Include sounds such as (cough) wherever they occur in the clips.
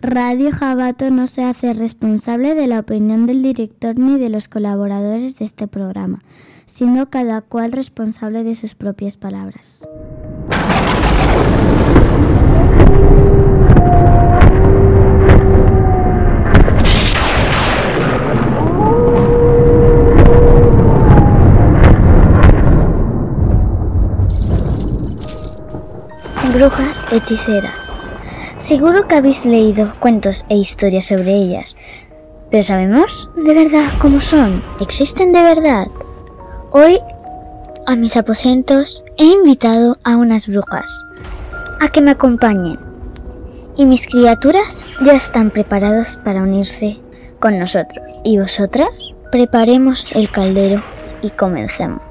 Radio Jabato no se hace responsable de la opinión del director ni de los colaboradores de este programa, siendo cada cual responsable de sus propias palabras. Brujas hechiceras. Seguro que habéis leído cuentos e historias sobre ellas, pero ¿sabemos de verdad cómo son? ¿Existen de verdad? Hoy, a mis aposentos, he invitado a unas brujas a que me acompañen. Y mis criaturas ya están preparadas para unirse con nosotros. ¿Y vosotras? Preparemos el caldero y comencemos.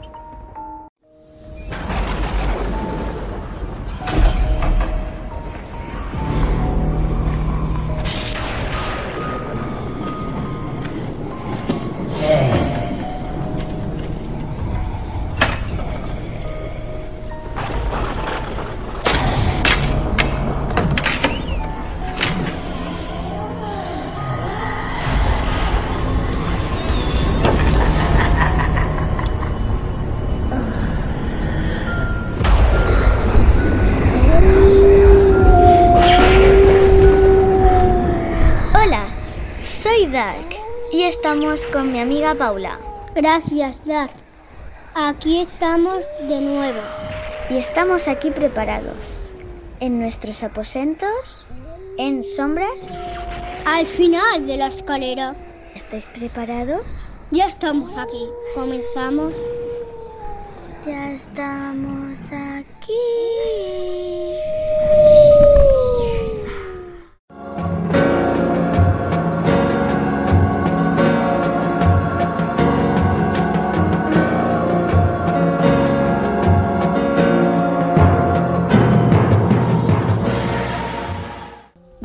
Estamos con mi amiga Paula. Gracias, Dark. Aquí estamos de nuevo. Y estamos aquí preparados. En nuestros aposentos, en sombras. Al final de la escalera. ¿Estáis preparados? Ya estamos aquí. Comenzamos. Ya estamos aquí.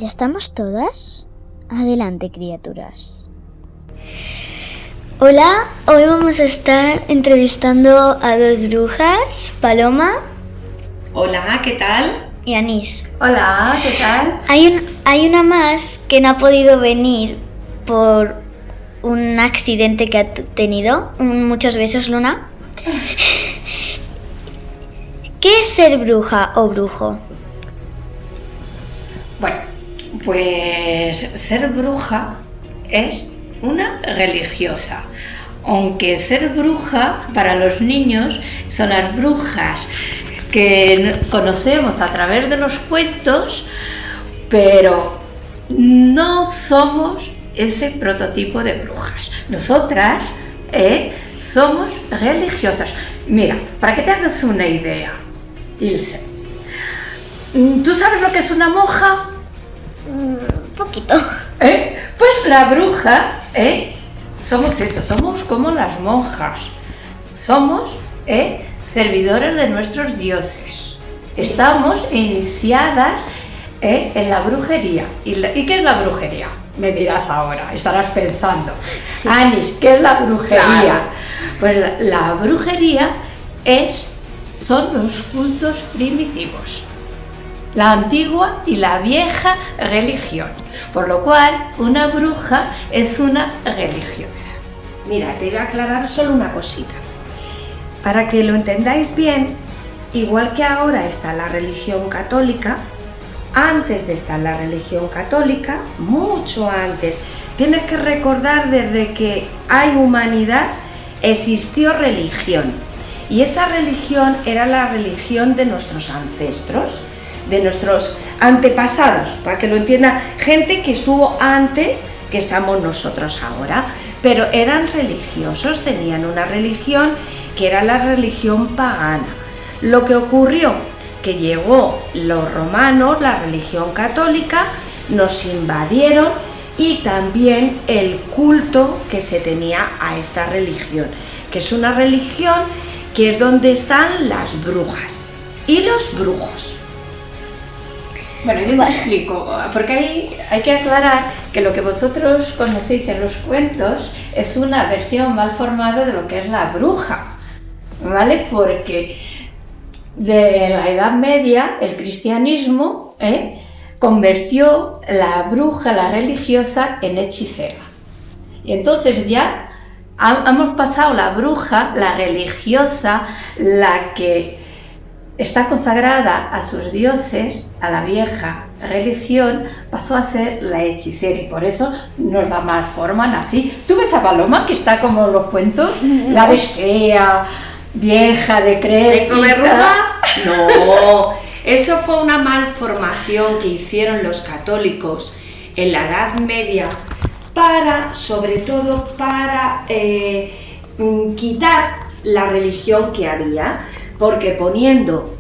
¿Ya estamos todas? Adelante, criaturas. Hola, hoy vamos a estar entrevistando a dos brujas, Paloma. Hola, ¿qué tal? Y Anís. Hola, ¿qué tal? Hay, hay una más que no ha podido venir por un accidente que ha tenido. Muchos besos, Luna. ¿Qué es ser bruja o brujo? Bueno, pues ser bruja es una religiosa. Aunque ser bruja para los niños son las brujas que conocemos a través de los cuentos, pero no somos ese prototipo de brujas. Nosotras eh, somos religiosas. Mira, para que te hagas una idea, Ilse, ¿tú sabes lo que es una monja? Un poquito. (laughs) ¿Eh? Pues la bruja, ¿eh? Somos eso, somos como las monjas. Somos ¿eh? servidores de nuestros dioses. Estamos iniciadas ¿eh? en la brujería. ¿Y, qué es la brujería? Me dirás ahora, estarás pensando. Anis, ¿qué es la brujería? Pues la, la brujería es, son los cultos primitivos la antigua y la vieja religión, por lo cual una bruja es una religiosa. Mira, te voy a aclarar solo una cosita. Para que lo entendáis bien, igual que ahora está la religión católica, antes de estar la religión católica, mucho antes, tienes que recordar desde que hay humanidad existió religión. Y esa religión era la religión de nuestros ancestros de nuestros antepasados, para que lo entienda gente que estuvo antes que estamos nosotros ahora, pero eran religiosos, tenían una religión que era la religión pagana. Lo que ocurrió, que llegó los romanos, la religión católica, nos invadieron y también el culto que se tenía a esta religión, que es una religión que es donde están las brujas y los brujos. Bueno, yo te explico, porque hay, hay que aclarar que lo que vosotros conocéis en los cuentos es una versión mal formada de lo que es la bruja, ¿vale? Porque de la Edad Media, el cristianismo, ¿eh? convirtió la bruja, la religiosa, en hechicera. Y entonces ya hemos pasado la bruja, la religiosa, la que está consagrada a sus dioses, a la vieja religión, pasó a ser la hechicera y por eso nos la malforman así. ¿Tú ves a Paloma que está como los cuentos? La ves fea, vieja, decrépita. No, eso fue una malformación que hicieron los católicos en la Edad Media para, sobre todo, para eh, mm, quitar la religión que había, porque poniendo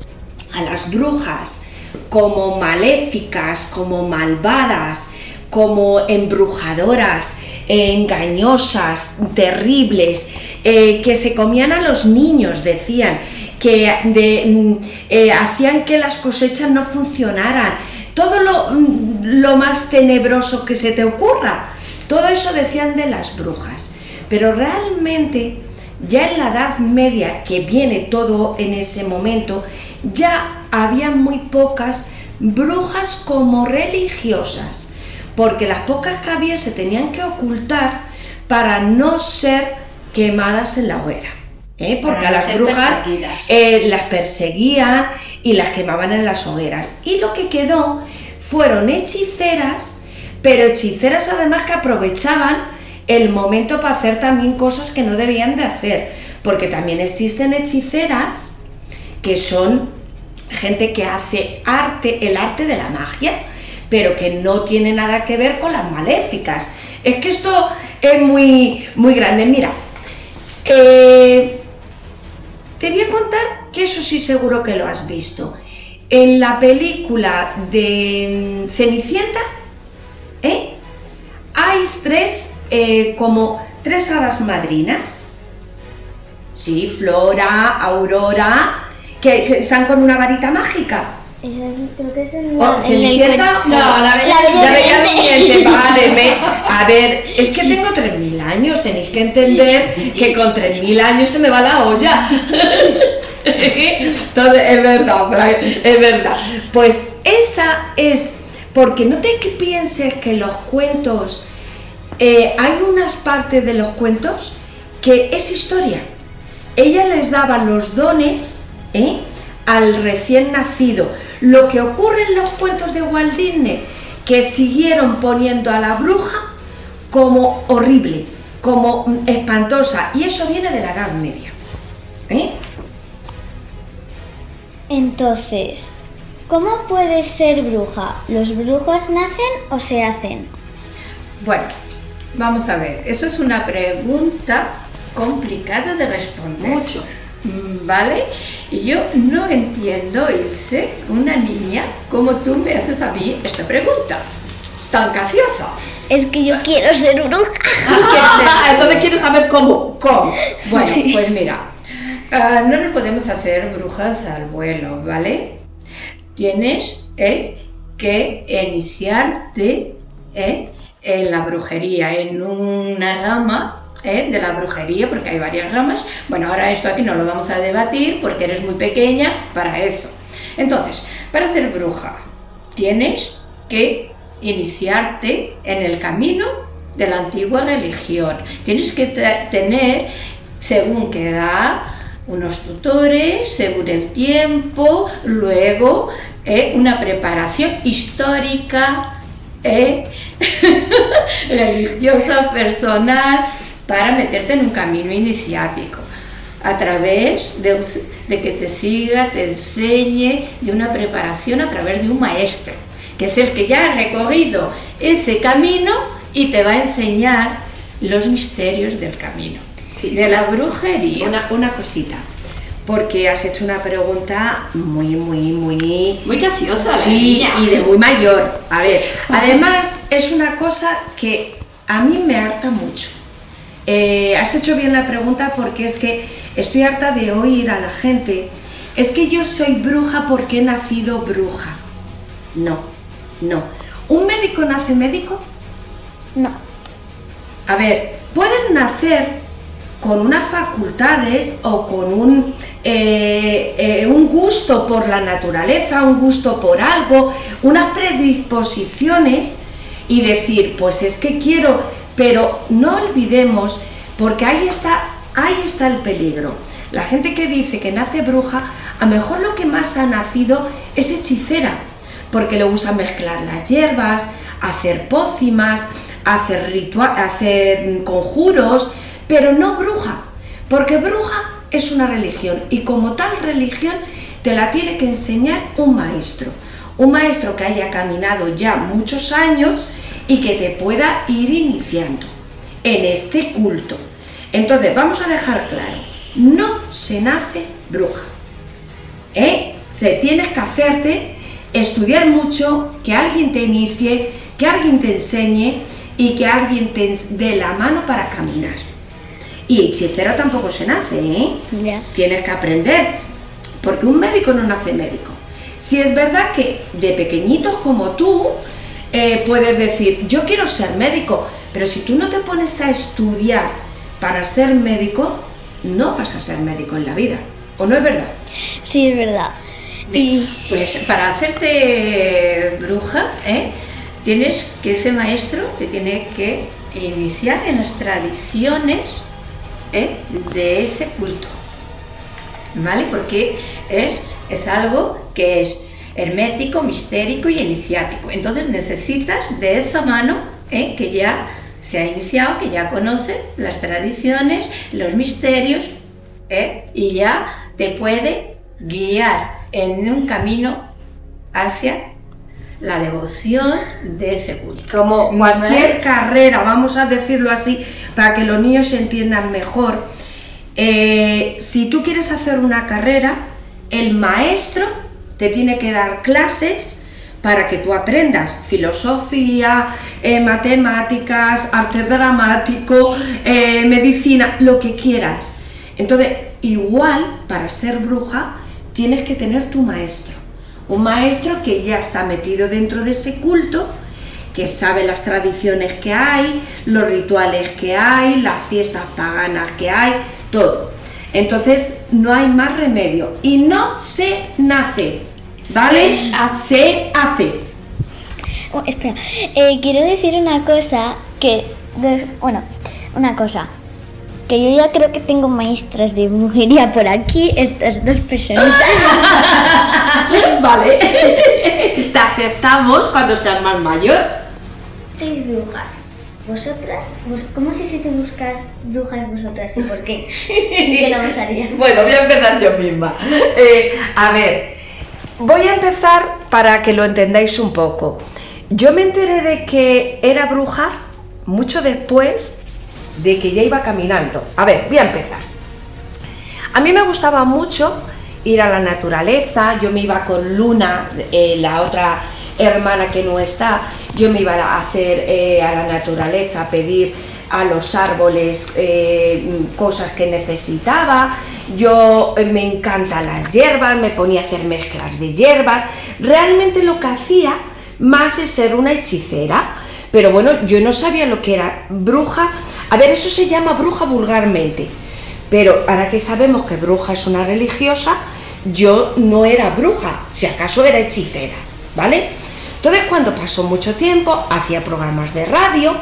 a las brujas como maléficas, como malvadas, como embrujadoras, engañosas, terribles, eh, que se comían a los niños, decían, que mm, eh, hacían que las cosechas no funcionaran, todo mm, lo más tenebroso que se te ocurra. Todo eso decían de las brujas, pero realmente ya en la Edad Media, que viene todo en ese momento, ya había muy pocas brujas como religiosas, porque las pocas que había se tenían que ocultar para no ser quemadas en la hoguera. ¿eh? Porque a las brujas eh, las perseguían y las quemaban en las hogueras. Y lo que quedó fueron hechiceras pero hechiceras además que aprovechaban el momento para hacer también cosas que no debían de hacer, porque también existen hechiceras que son gente que hace arte, el arte de la magia, pero que no tiene nada que ver con las maléficas. Es que esto es muy, muy grande. Mira, eh, te voy a contar que eso sí seguro que lo has visto. En la película de Cenicienta, ¿eh? Hay tres, eh, como tres hadas madrinas. Sí, Flora, Aurora, que, están con una varita mágica. Creo que es el, oh. No, la bella, durmiente. (laughs) Vale, a ver, es que tengo 3.000 años, tenéis que entender que con 3.000 años se me va la olla. (laughs) Entonces, es verdad, es verdad. Pues esa es porque no te pienses que los cuentos, eh, hay unas partes de los cuentos que es historia. Ella les daba los dones ¿eh? al recién nacido. Lo que ocurre en los cuentos de Walt Disney, que siguieron poniendo a la bruja como horrible, como espantosa, y eso viene de la Edad Media. ¿eh? Entonces, ¿Cómo puedes ser bruja? ¿Los brujos nacen o se hacen? Bueno, vamos a ver. Eso es una pregunta complicada de responder. Mucho. Mm, ¿Vale? Y yo no entiendo, Ilse, una niña como tú me haces a mí esta pregunta. Tan graciosa. Es que yo quiero ser bruja. Ah, (laughs) entonces quieres saber cómo. ¿Cómo? Bueno, pues mira, ah, no nos podemos hacer brujas al vuelo, ¿vale? tienes eh, que iniciarte eh, en la brujería, en una rama eh, de la brujería, porque hay varias ramas. Bueno, ahora esto aquí no lo vamos a debatir porque eres muy pequeña para eso. Entonces, para ser bruja, tienes que iniciarte en el camino de la antigua religión. Tienes que tener, según qué edad, unos tutores según el tiempo, luego eh, una preparación histórica, eh, (laughs) religiosa, personal, para meterte en un camino iniciático, a través de, de que te siga, te enseñe, de una preparación a través de un maestro, que es el que ya ha recorrido ese camino y te va a enseñar los misterios del camino de la brujería. Una, una cosita porque has hecho una pregunta muy, muy, muy... Muy graciosa. Sí, y de muy mayor. A ver, además es una cosa que a mí me harta mucho. Eh, has hecho bien la pregunta porque es que estoy harta de oír a la gente, es que yo soy bruja porque he nacido bruja. No, no. ¿Un médico nace médico? No. A ver, puedes nacer con unas facultades o con un, eh, eh, un gusto por la naturaleza, un gusto por algo, unas predisposiciones y decir, pues es que quiero, pero no olvidemos, porque ahí está, ahí está el peligro. La gente que dice que nace bruja, a lo mejor lo que más ha nacido es hechicera, porque le gusta mezclar las hierbas, hacer pócimas, hacer, hacer conjuros, pero no bruja, porque bruja es una religión y como tal religión te la tiene que enseñar un maestro, un maestro que haya caminado ya muchos años y que te pueda ir iniciando en este culto. Entonces, vamos a dejar claro, no se nace bruja. ¿eh? Se tienes que hacerte estudiar mucho, que alguien te inicie, que alguien te enseñe y que alguien te dé la mano para caminar. Y hechicero tampoco se nace, ¿eh? Tienes que aprender, porque un médico no nace médico. Si es verdad que de pequeñitos como tú eh, puedes decir, yo quiero ser médico, pero si tú no te pones a estudiar para ser médico, no vas a ser médico en la vida. ¿O no es verdad? Sí, es verdad. Y... Pues para hacerte bruja, ¿eh? tienes que ese maestro te tiene que iniciar en las tradiciones ¿eh? de ese culto. ¿Vale? Porque es, es algo que es hermético, mistérico y iniciático. Entonces necesitas de esa mano ¿eh? que ya se ha iniciado, que ya conoce las tradiciones, los misterios ¿eh? y ya te puede guiar en un camino hacia la devoción de ese culto. Como cualquier carrera, vamos a decirlo así, para que los niños se entiendan mejor. Eh, si tú quieres hacer una carrera, el maestro te tiene que dar clases para que tú aprendas filosofía, eh, matemáticas, arte dramático, eh, medicina, lo que quieras. Entonces, igual para ser bruja tienes que tener tu maestro un maestro que ya está metido dentro de ese culto, que sabe las tradiciones que hay, los rituales que hay, las fiestas paganas que hay, todo. Entonces no hay más remedio y no se nace, ¿vale? Se hace. Oh, espera, eh, quiero decir una cosa que, bueno, una cosa que yo ya creo que tengo maestras de brujería por aquí, estas dos personas. (laughs) (laughs) vale. Te aceptamos cuando seas más mayor. Sois brujas. ¿Vosotras? ¿Cómo sé si te buscas brujas vosotras y por qué? (laughs) que no me salía. Bueno, voy a empezar yo misma. Eh, a ver, voy a empezar para que lo entendáis un poco. Yo me enteré de que era bruja mucho después de que ya iba caminando. A ver, voy a empezar. A mí me gustaba mucho ir a la naturaleza, yo me iba con Luna, eh, la otra hermana que no está, yo me iba a hacer eh, a la naturaleza, a pedir a los árboles eh, cosas que necesitaba, yo me encantan las hierbas, me ponía a hacer mezclas de hierbas, realmente lo que hacía más es ser una hechicera, pero bueno, yo no sabía lo que era bruja. A ver, eso se llama bruja vulgarmente. Pero ahora que sabemos que bruja es una religiosa, yo no era bruja, si acaso era hechicera, ¿vale? Entonces cuando pasó mucho tiempo, hacía programas de radio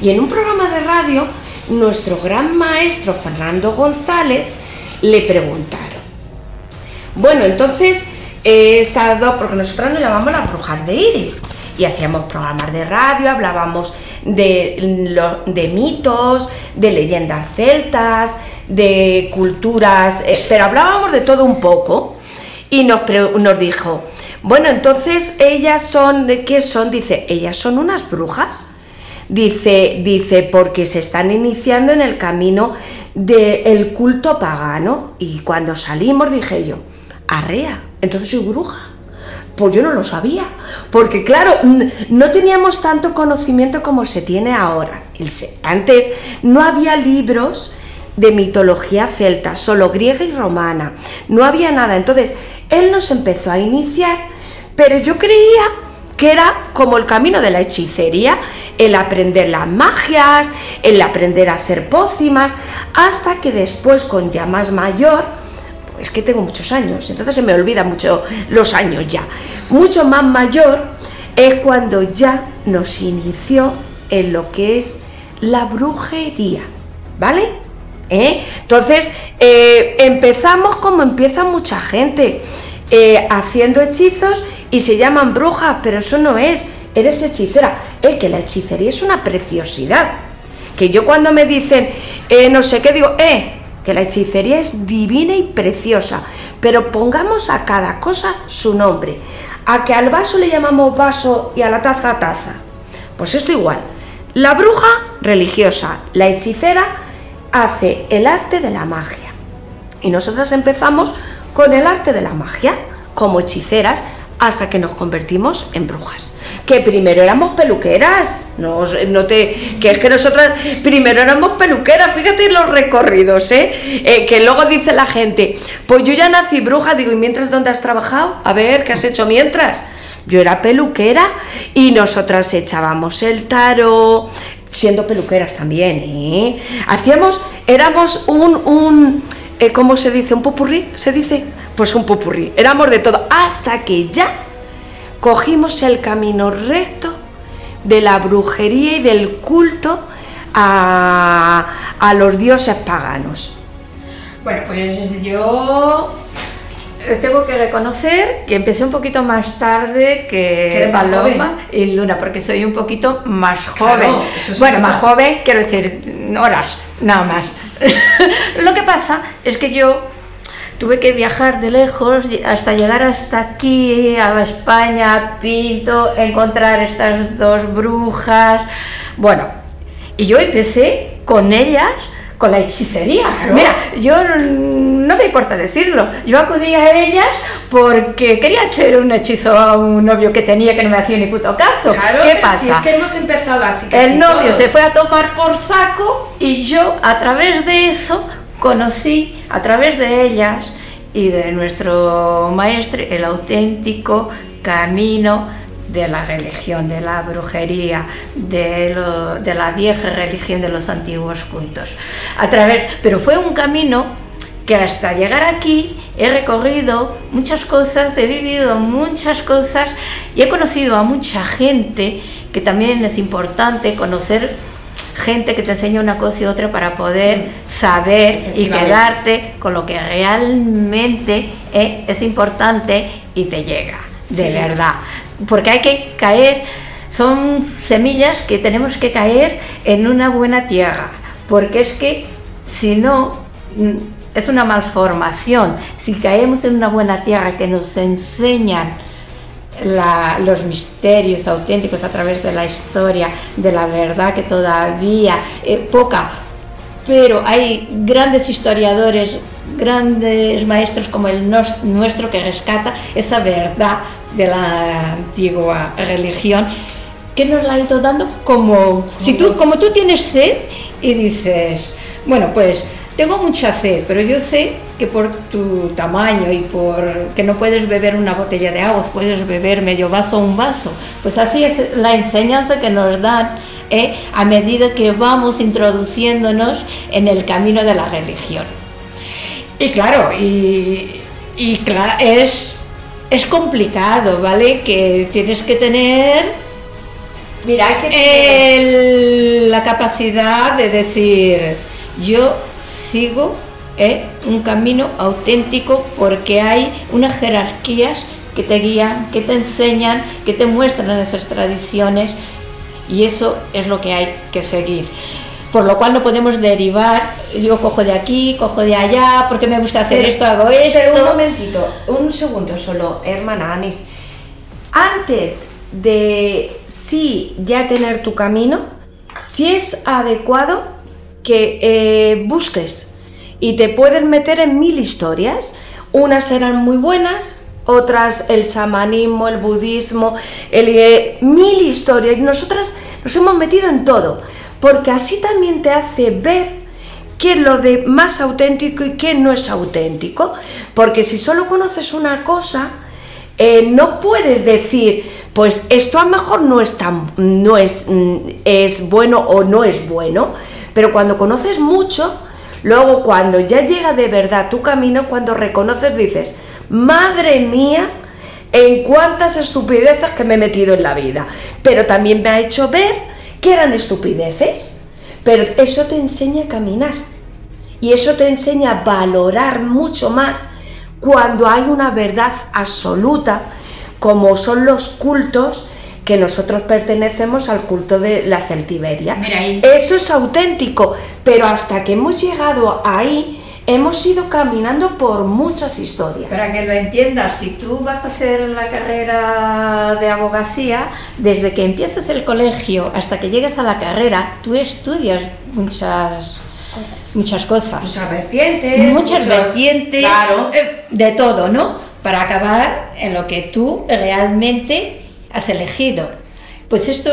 y en un programa de radio nuestro gran maestro Fernando González le preguntaron, bueno, entonces he estado, porque nosotros nos llamamos las brujas de Iris, y hacíamos programas de radio, hablábamos de, de mitos, de leyendas celtas, de culturas, eh, pero hablábamos de todo un poco y nos, nos dijo, bueno, entonces ellas son, ¿qué son? Dice, ellas son unas brujas. Dice, dice, porque se están iniciando en el camino del culto pagano. Y cuando salimos dije yo, arrea, entonces soy bruja. Pues yo no lo sabía, porque claro, no teníamos tanto conocimiento como se tiene ahora. Antes no había libros de mitología celta, solo griega y romana, no había nada. Entonces, él nos empezó a iniciar, pero yo creía que era como el camino de la hechicería, el aprender las magias, el aprender a hacer pócimas. hasta que después con ya más mayor, es que tengo muchos años, entonces se me olvida mucho los años ya, mucho más mayor es cuando ya nos inició en lo que es la brujería, ¿vale? ¿Eh? Entonces, eh, empezamos como empieza mucha gente, eh, haciendo hechizos y se llaman brujas, pero eso no es, eres hechicera. Es que la hechicería es una preciosidad. Que yo cuando me dicen, no sé qué, digo, eh, que la hechicería es divina y preciosa, pero pongamos a cada cosa su nombre. A que al vaso le llamamos vaso y a la taza taza. Pues esto igual. La bruja religiosa, la hechicera hace el arte de la magia. Y nosotras empezamos con el arte de la magia, como hechiceras, hasta que nos convertimos en brujas. Que primero éramos peluqueras, no, no te, que es que nosotras primero éramos peluqueras, fíjate los recorridos, ¿eh? ¿eh? Que luego dice la gente, pues yo ya nací bruja, digo, ¿y mientras dónde has trabajado? A ver, ¿qué has hecho mientras? Yo era peluquera y nosotras echábamos el taro, siendo peluqueras también, ¿eh? Hacíamos, éramos un, un eh, ¿cómo se dice? ¿Un popurrí? ¿Se dice? Pues un popurrí. Éramos de todo, hasta que ya cogimos el camino recto de la brujería y del culto a, a los dioses paganos. Bueno, pues yo tengo que reconocer que empecé un poquito más tarde que, Paloma y Luna, porque soy un poquito más joven. bueno, más joven, quiero decir, horas, nada más. (laughs) Lo que pasa es que yo tuve que viajar de lejos hasta llegar hasta aquí, a España, a Pinto, encontrar estas dos brujas. Bueno, y yo empecé con ellas con la hechicería. Mira, yo no me importa decirlo, yo acudí a ellas porque quería hacer un hechizo a un novio que tenía que no me hacía ni puto caso. ¿Qué pasa? Si es que hemos empezado así. El novio se fue a tomar por saco y yo a través de eso conocí, a través de ellas y de nuestro maestro, el auténtico camino de la religión, de la brujería, de, la vieja religión de los antiguos cultos. A través, pero fue un camino que hasta llegar aquí he recorrido muchas cosas, he vivido muchas cosas y he conocido a mucha gente que también es importante conocer gente que te enseña una cosa y otra para poder saber y quedarte con lo que realmente es importante y te llega, de verdad porque hay que caer, son semillas que tenemos que caer en una buena tierra, porque es que si no, mm, es una malformación. Si caemos en una buena tierra que nos enseñan los misterios auténticos a través de la historia, de la verdad que todavía, eh, poca, pero hay grandes historiadores, grandes maestros como el nuestro que rescata esa verdad de la antigua religión que nos la ha ido dando como si tú como tú tienes sed y dices bueno pues tengo mucha sed pero yo sé que por tu tamaño y por que no puedes beber una botella de agua puedes beber medio vaso o un vaso pues así es la enseñanza que nos dan ¿eh? a medida que vamos introduciéndonos en el camino de la religión. Y claro y, es es complicado, ¿vale? Que tienes que tener Mira, que la capacidad de decir, yo sigo ¿eh? un camino auténtico porque hay unas jerarquías que te guían, que te enseñan, que te muestran esas tradiciones y eso es lo que hay que seguir por lo cual no podemos derivar, yo cojo de aquí, cojo de allá, porque me gusta hacer esto, hago esto. Pero un momentito, un segundo solo, hermana Anis. Antes de sí ya tener tu camino, si es adecuado que eh, busques y te pueden meter en mil historias. Unas serán muy buenas, otras el chamanismo, el budismo, el, eh, mil historias. Nosotras nos hemos metido en todo porque así también te hace ver qué es lo de más auténtico y qué no es auténtico. Porque si solo conoces una cosa, eh, no puedes decir, pues esto a lo mejor no es tan, no es, mm, es bueno o no es bueno. Pero cuando conoces mucho, Luego, cuando ya llega de verdad tu camino, cuando reconoces, dices, madre mía, en cuántas estupideces que me he metido en la vida. Pero también me ha hecho ver que eran estupideces. Pero eso te enseña a caminar. Y eso te enseña a valorar mucho más cuando hay una verdad absoluta, como son los cultos que nosotros pertenecemos al culto de la celtiberia. Eso es auténtico, pero hasta que hemos llegado ahí, hemos ido caminando por muchas historias. Para que lo entiendas, si tú vas a hacer la carrera de abogacía, desde que empiezas el colegio hasta que llegues a la carrera, tú estudias muchas muchas cosas. Muchas vertientes. Muchas vertientes. Claro. eh, de todo, ¿no? Para acabar en lo que tú realmente has elegido. Pues esto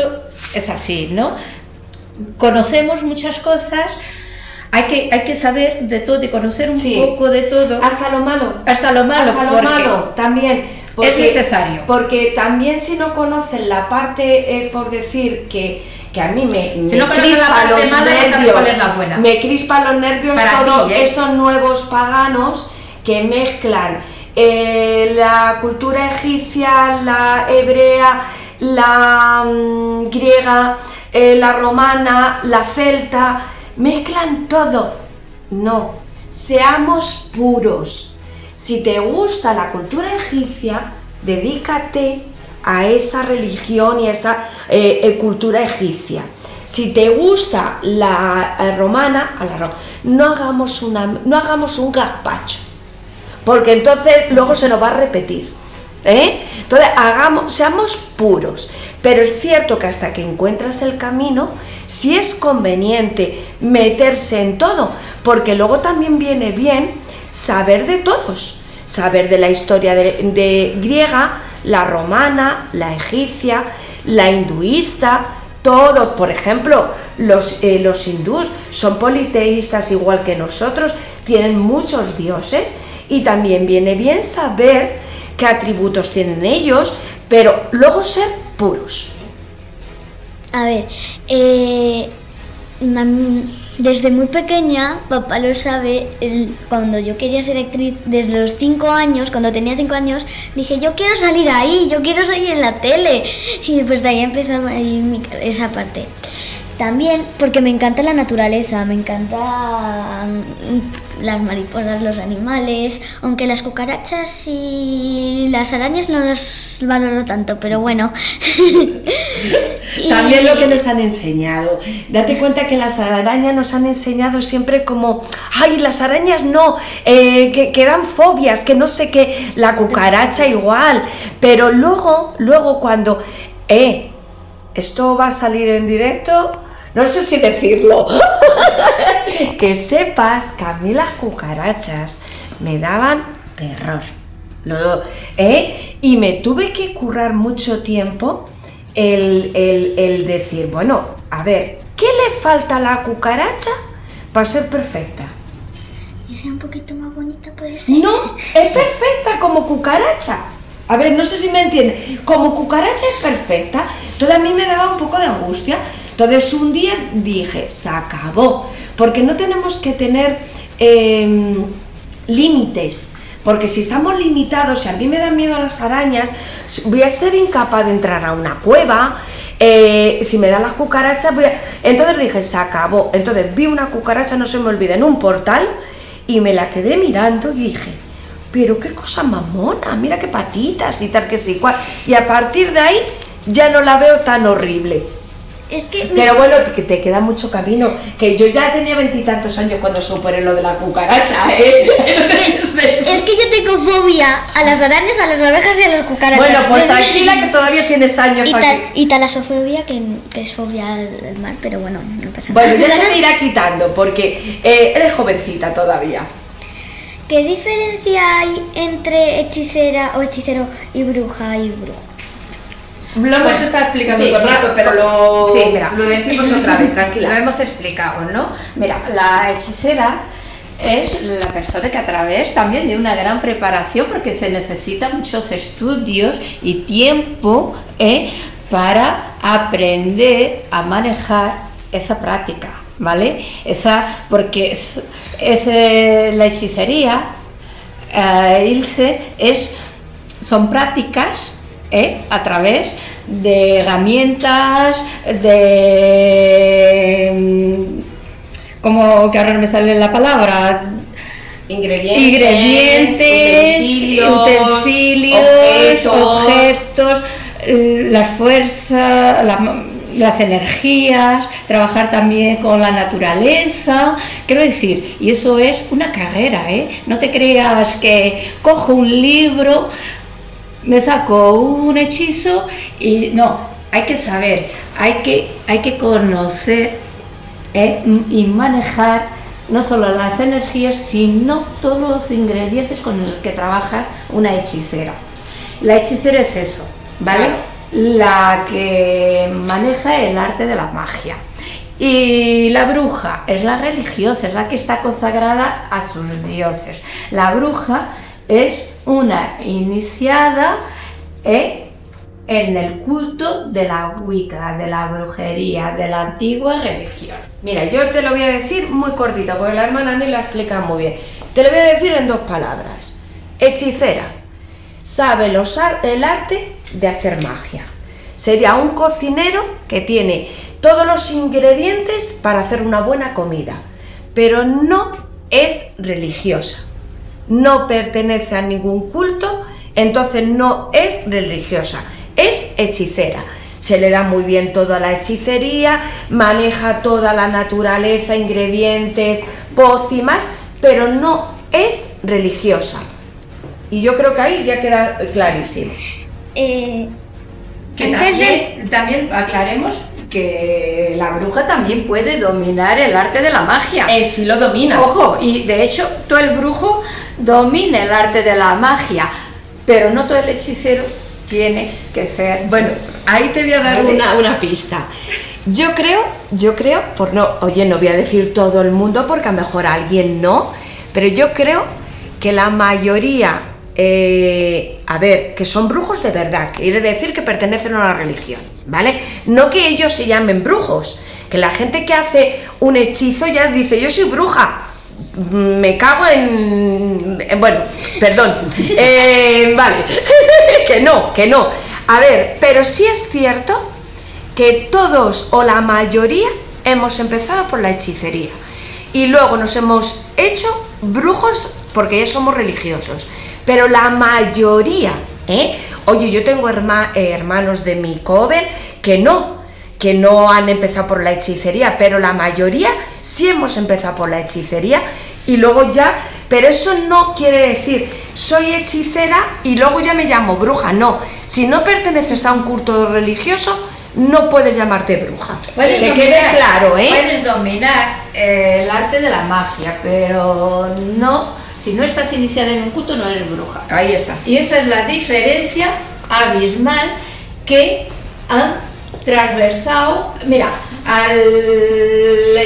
es así, ¿no? Conocemos muchas cosas, hay que, hay que saber de todo y conocer un Sí. poco de todo. Hasta lo malo. Hasta lo malo, Hasta lo malo también. es necesario. Porque también si no conocen la parte, eh, por decir que, que a mí me, me no crispa los nervios, la me crispa los nervios Para todos ti, ¿eh? estos nuevos paganos que mezclan eh, la cultura egipcia, la hebrea, la mm, griega, eh, la romana, la celta, mezclan todo. No, seamos puros. Si te gusta la cultura egipcia, dedícate a esa religión y a esa eh, eh, cultura egipcia. Si te gusta la eh, romana, a la ro- no hagamos, una, no hagamos un gazpacho, porque entonces luego se nos va a repetir. ¿eh? Entonces, hagamos, seamos puros. Pero es cierto que hasta que encuentras el camino, sí es conveniente meterse en todo, porque luego también viene bien saber de todos, saber de la historia de, griega, la romana, la egipcia, la hinduista, todos, por ejemplo, los, eh, los hindús son politeístas igual que nosotros, tienen muchos dioses y también viene bien saber qué atributos tienen ellos, pero luego ser puros. A ver, eh, desde muy pequeña, papá lo sabe, cuando yo quería ser actriz, desde los 5 años, cuando tenía 5 años, dije, yo quiero salir ahí, yo quiero salir en la tele. Y pues de ahí empezó esa parte. También porque me encanta la naturaleza, me encantan las mariposas, los animales, aunque las cucarachas y las arañas no las valoro tanto, pero bueno. (laughs) También lo que nos han enseñado. Date cuenta que las arañas nos han enseñado siempre como, ay, las arañas no, eh, que, que dan fobias, que no sé qué, la cucaracha igual. Pero luego, luego cuando, eh, esto va a salir en directo, no sé si decirlo, (laughs) que sepas que a mí las cucarachas me daban terror. Lo- ¿eh? Y me tuve que currar mucho tiempo el, el- el decir, bueno, a ver, ¿qué le falta a la cucaracha para ser perfecta? Que sea un poquito más bonita puede ser. No, es perfecta como cucaracha. A ver, no sé si me entiende. Como cucaracha es perfecta. Entonces a mí me daba un poco de angustia. Entonces un día dije, se acabó. Porque no tenemos que tener eh, límites. Porque si estamos limitados, si a mí me dan miedo las arañas, voy a ser incapaz de entrar a una cueva. eh, si me dan las cucarachas, voy a... Entonces dije, se acabó. Entonces vi una cucaracha, no se me olvida, en un portal y me la quedé mirando y dije, pero qué cosa más mona, mira qué patitas y tal que sí. Y a partir de ahí ya no la veo tan horrible. Es que mi- Pero bueno, que te queda mucho camino. Que yo ya tenía veintitantos años cuando superé lo de la cucaracha, ¿eh? (laughs) es que yo tengo fobia a las arañas, a las abejas y a las cucarachas. bueno, pues tranquila que todavía tienes años y, tal, y talasofobia, que, que es fobia al al mar, pero bueno, no pasa Bueno, nada. ya se (laughs) te irá quitando porque eh, eres jovencita todavía. ¿Qué diferencia hay entre hechicera o hechicero y bruja y brujo? Lo hemos estado explicando sí, todo el rato, pero lo, sí, mira. lo decimos otra vez, Lo tranquila. hemos explicado, ¿no? Mira, la hechicera es la persona que a través también de una gran preparación, porque se necesitan muchos estudios y tiempo ¿eh? para aprender a manejar esa práctica, ¿vale? Esa, porque es, es, eh, la hechicería, eh, Ilse, es, son prácticas ¿eh? a través de herramientas, de... mm, como que ahora no me sale la palabra, Ingredientes, ingredientes, utensilios, objetos, eh, las fuerzas, la- las energías, trabajar también con la naturaleza, quiero decir, y eso es una carrera, ¿eh? No te creas que cojo un libro, me saco un hechizo y no, hay que saber, hay que, hay que conocer ¿eh? y manejar no solo las energías, sino todos los ingredientes con los que trabaja una hechicera. La hechicera es eso, ¿vale? La que maneja el arte de la magia. Y la bruja es la religiosa, es la que está consagrada a sus dioses. La bruja es una iniciada ¿eh? en el culto de la Wicca, de la brujería, de la antigua religión. Mira, yo te lo voy a decir muy cortito, porque la hermana Ani lo ha explicado muy bien. Te lo voy a decir en dos palabras. Hechicera. Sabe el arte de hacer magia. Sería un cocinero que tiene todos los ingredientes para hacer una buena comida, pero no es religiosa. No pertenece a ningún culto, entonces no es religiosa, es hechicera. Se le da muy bien toda la hechicería, maneja toda la naturaleza, ingredientes, pócimas, pero no es religiosa. Y yo creo que ahí ya queda clarísimo. Eh, Que Antes de- también, también aclaremos que la bruja también puede dominar el arte de la magia. Él sí lo domina. Ojo, y de hecho todo el brujo domina el arte de la magia, pero no todo el hechicero tiene que ser Bueno, ahí te voy a dar una, una pista. Yo creo, yo creo, por no, oye, no voy a decir todo el mundo porque a lo mejor alguien no, pero yo creo que la mayoría, eh, a ver, que son brujos de verdad, quiere decir que pertenecen a una religión, ¿vale? No que ellos se llamen brujos, que la gente que hace un hechizo ya dice, yo soy bruja, me cago en... en- bueno, perdón. (laughs) Eh, vale. (laughs) que no, que no. A ver, pero sí es cierto que todos o la mayoría hemos empezado por la hechicería. Y luego nos hemos hecho brujos porque ya somos religiosos. Pero la mayoría, ¿eh? Oye, yo tengo herma- eh, hermanos de mi coven que no, que no han empezado por la hechicería, pero la mayoría sí hemos empezado por la hechicería y luego ya, pero eso no quiere decir soy hechicera y luego ya me llamo bruja, no, si no perteneces a un culto religioso no puedes llamarte bruja. Puedes que quede dominar- claro, ¿eh? Puedes dominar eh, el arte de la magia, pero no, si no estás iniciada en un culto no eres bruja. Ahí está. Y eso es la diferencia abismal que han transversado. Mira, al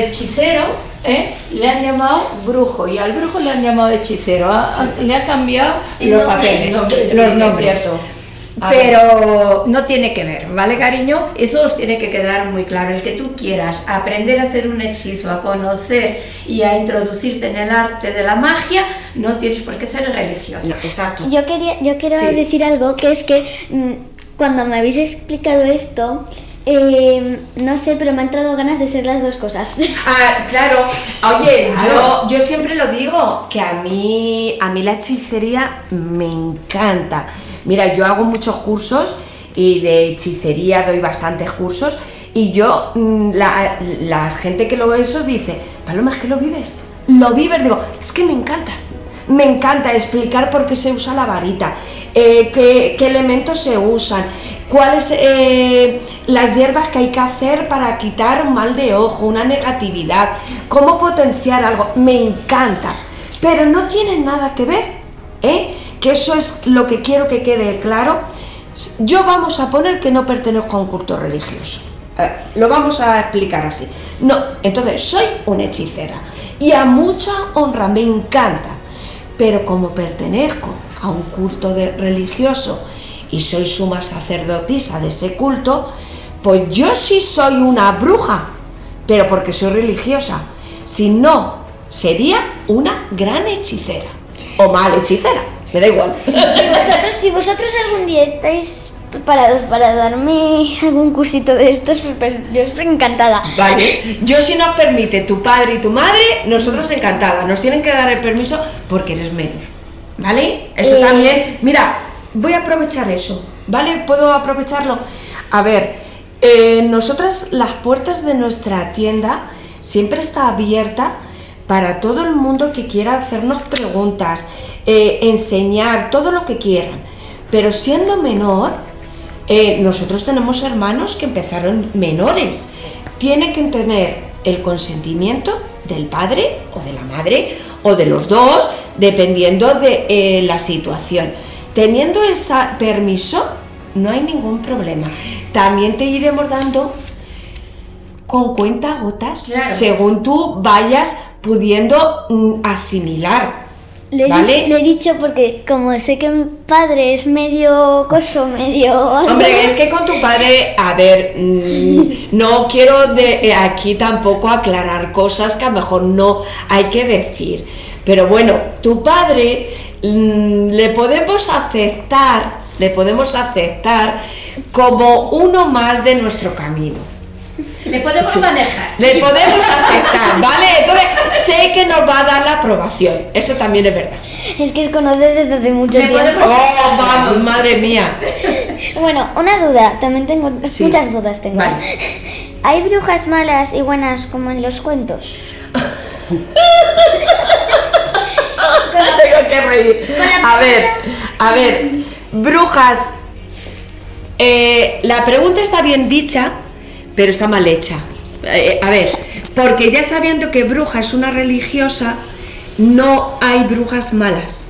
hechicero ¿eh? le han llamado brujo y al brujo le han llamado hechicero. Ha- le ha cambiado El los nombre. papeles, sí, los es nombres. Pero no tiene que ver, ¿vale, cariño? Eso os tiene que quedar muy claro. El que tú quieras aprender a hacer un hechizo, a conocer y a introducirte en el arte de la magia, no tienes por qué ser religioso. No, exacto. Yo quería, yo quiero Sí. decir algo que es que mm, cuando me habéis explicado esto, eh, no sé, pero me han entrado ganas de ser las dos cosas. (laughs) Ah, claro. Oye, Claro. yo, yo siempre lo digo, que a mí, a mí la hechicería me encanta. Mira, yo hago muchos cursos y de hechicería doy bastantes cursos y yo, mm, la, la gente que lo eso dice, Paloma, es que lo vives, lo vives, digo, es que me encanta. Me encanta explicar por qué se usa la varita, eh, qué, qué elementos se usan, cuáles eh, las hierbas que hay que hacer para quitar un mal de ojo, una negatividad, cómo potenciar algo. Me encanta, pero no tiene nada que ver, ¿eh? Que eso es lo que quiero que quede claro. Yo vamos a poner que no pertenezco a un culto religioso. Eh, lo vamos a explicar así. No, entonces soy una hechicera y a mucha honra me encanta, pero como pertenezco a un culto religioso y soy suma sacerdotisa de ese culto, pues yo sí soy una bruja, pero porque soy religiosa. Si no, sería una gran hechicera. O mal hechicera, me da igual. Si vosotros, si vosotros algún día estáis preparados para darme algún cursito de estos, pues yo estoy encantada. Vale, yo si nos permite tu padre y tu madre, nosotras encantadas. Nos tienen que dar el permiso porque eres menor. ¿Vale? Eso Eh. también. Mira, voy a aprovechar eso. ¿Vale? ¿Puedo aprovecharlo? A ver, eh, nosotras las puertas de nuestra tienda siempre está abierta para todo el mundo que quiera hacernos preguntas, eh, enseñar, todo lo que quieran. Pero siendo menor, eh, nosotros tenemos hermanos que empezaron menores. Tiene que tener el consentimiento del padre o de la madre o de los dos, dependiendo de la situación. Teniendo ese permiso, no hay ningún problema. También te iremos dando con cuenta gotas, Claro. según tú vayas pudiendo mm, asimilar. Le, ¿Vale? le he dicho porque como sé que mi padre es medio coso, medio... (laughs) Hombre, es que con tu padre, a ver, mm, no quiero de eh, aquí tampoco aclarar cosas que a lo mejor no hay que decir. Pero bueno, tu padre le podemos aceptar, le podemos aceptar como uno más de nuestro camino. Le podemos manejar. Le podemos aceptar, ¿vale? Entonces sé que nos va a dar la aprobación. Eso también es verdad. Es que os conoce desde hace mucho tiempo. Oh, vamos, madre mía. Bueno, una duda, también tengo Sí. muchas dudas tengo. Vale. ¿Hay brujas malas y buenas como en los cuentos? (laughs) Tengo que reír. A ver, a ver, brujas. eh, la pregunta está bien dicha, pero está mal hecha. Eh, a ver, porque ya sabiendo que bruja es una religiosa, no hay brujas malas.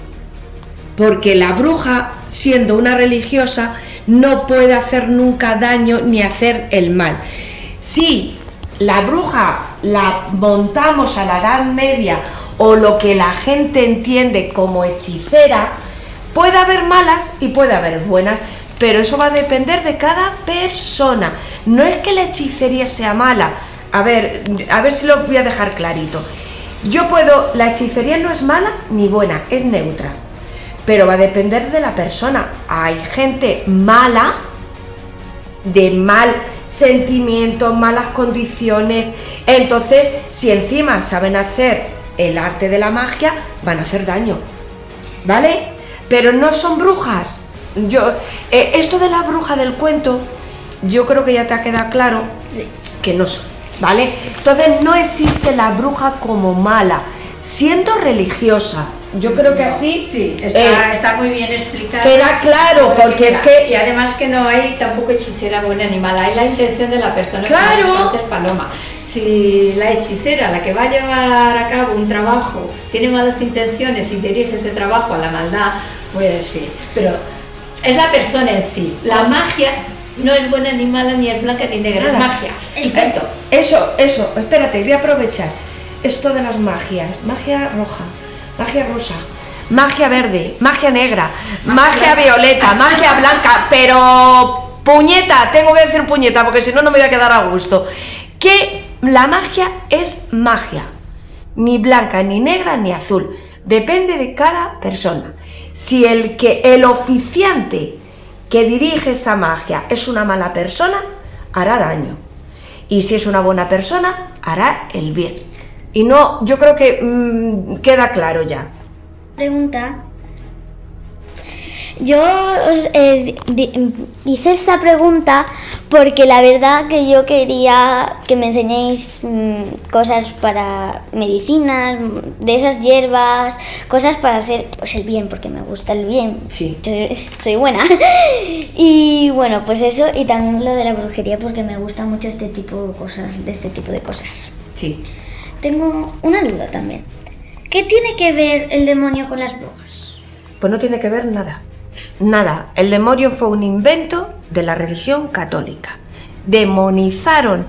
Porque la bruja, siendo una religiosa, no puede hacer nunca daño ni hacer el mal. Si la bruja la montamos a la Edad Media o lo que la gente entiende como hechicera, puede haber malas y puede haber buenas, pero eso va a depender de cada persona. No es que la hechicería sea mala. A ver, a ver si lo voy a dejar clarito. Yo puedo, la hechicería no es mala ni buena, es neutra. Pero va a depender de la persona. Hay gente mala, de mal sentimiento, malas condiciones. Entonces, si encima saben hacer el arte de la magia, van a hacer daño. ¿Vale? Pero no son brujas. Yo, eh, esto de la bruja del cuento, yo creo que ya te ha quedado claro que no son. ¿Vale? Entonces no existe la bruja como mala, siendo religiosa. Yo creo que así Sí, está, eh, está muy bien explicado. queda claro, porque es que- Y además que no hay tampoco hechicera buena ni mala, hay la intención de la persona, Claro. dicho antes Paloma. Si la hechicera, la que va a llevar a cabo un trabajo, tiene malas intenciones y dirige ese trabajo a la maldad, pues sí. Pero es la persona en sí. La magia no es buena ni mala, ni es blanca ni negra, es magia. Punto. Eso, eso, espérate, voy a aprovechar esto de las magias. Magia roja, magia rosa, magia verde, magia negra, magia violeta, magia blanca, pero puñeta, tengo que decir puñeta porque si no, no me voy a quedar a gusto. Que la magia es magia, ni blanca, ni negra, ni azul. Depende de cada persona. Si el que el oficiante que dirige esa magia es una mala persona, hará daño. Y si es una buena persona, hará el bien. Y no, yo creo que mm, queda claro ya. Pregunta. Yo os eh, hice esta pregunta porque la verdad que yo quería que me enseñéis mm, cosas para medicinas, de esas hierbas, cosas para hacer pues el bien, porque me gusta el bien. Sí. Soy, (laughs) soy buena. (laughs) Y bueno, pues eso, y también lo de la brujería porque me gusta mucho este tipo de cosas, de este tipo de cosas. Sí. Tengo una duda también. ¿Qué tiene que ver el demonio con las brujas? Pues no tiene que ver nada. Nada. El demonio fue un invento de la religión católica. Demonizaron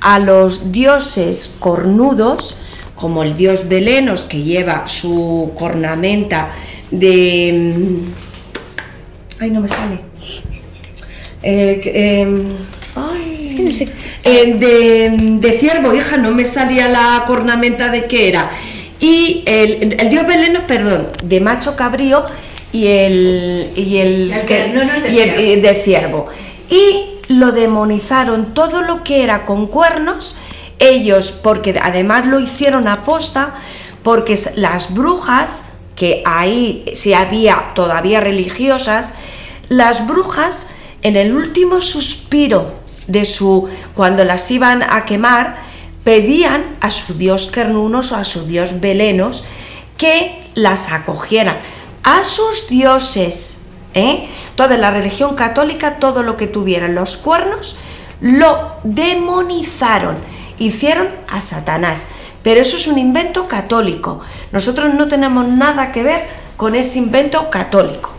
a los dioses cornudos, como el dios Belenos, que lleva su cornamenta de... mm, Ay, no me sale. Eh, em, ay, Es que no sé. Eh, de, de ciervo, hija, no me salía la cornamenta de qué era. Y el, el dios Beleno, perdón, de macho cabrío y el, y el, El que- no, de y el- ciervo. y de ciervo. Y lo demonizaron todo lo que era con cuernos, ellos, porque además lo hicieron aposta, porque las brujas, que ahí sí había todavía religiosas, las brujas en el último suspiro de su cuando las iban a quemar pedían a su dios Kernunos o a su dios Belenos que las acogieran a sus dioses ¿eh? toda la religión católica todo lo que tuvieran los cuernos lo demonizaron hicieron a Satanás pero eso es un invento católico nosotros no tenemos nada que ver con ese invento católico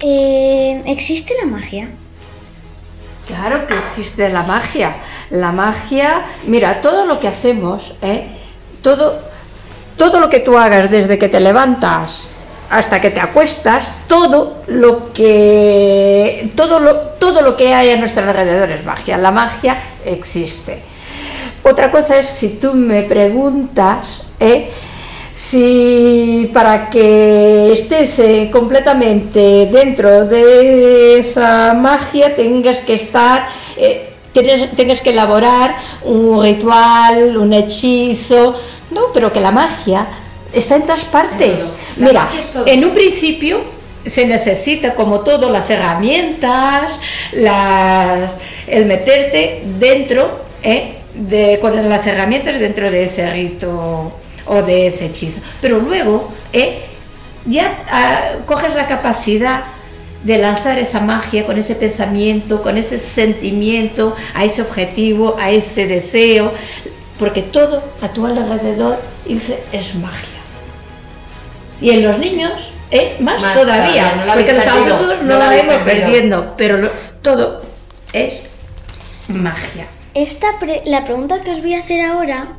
Eh, ¿Existe la magia? Claro que existe la magia. La magia, mira, todo lo que hacemos, ¿eh? todo, todo lo que tú hagas desde que te levantas hasta que te acuestas, todo lo que todo lo, todo lo que hay a nuestro alrededor es magia. La magia existe. Otra cosa es si tú me preguntas, ¿eh? si para que estés eh, completamente dentro de esa magia tengas que estar, eh, tienes- tengas que elaborar un ritual, un hechizo, no, pero que la magia está en todas partes. La Mira, en un principio se necesita, como todo, las herramientas, las, el meterte dentro, ¿eh? de, con las herramientas dentro de ese rito o de ese hechizo. Pero luego, ¿eh? ya ah, coges la capacidad de lanzar esa magia con ese pensamiento, con ese sentimiento, a ese objetivo, a ese deseo, porque todo a tu alrededor Ilse, es magia. Y en los niños, ¿eh? más, Más todavía, todavía, no la porque los perdido, adultos no no, la perdido. perdiendo, pero lo- todo es magia. Esta pre- la pregunta que os voy a hacer ahora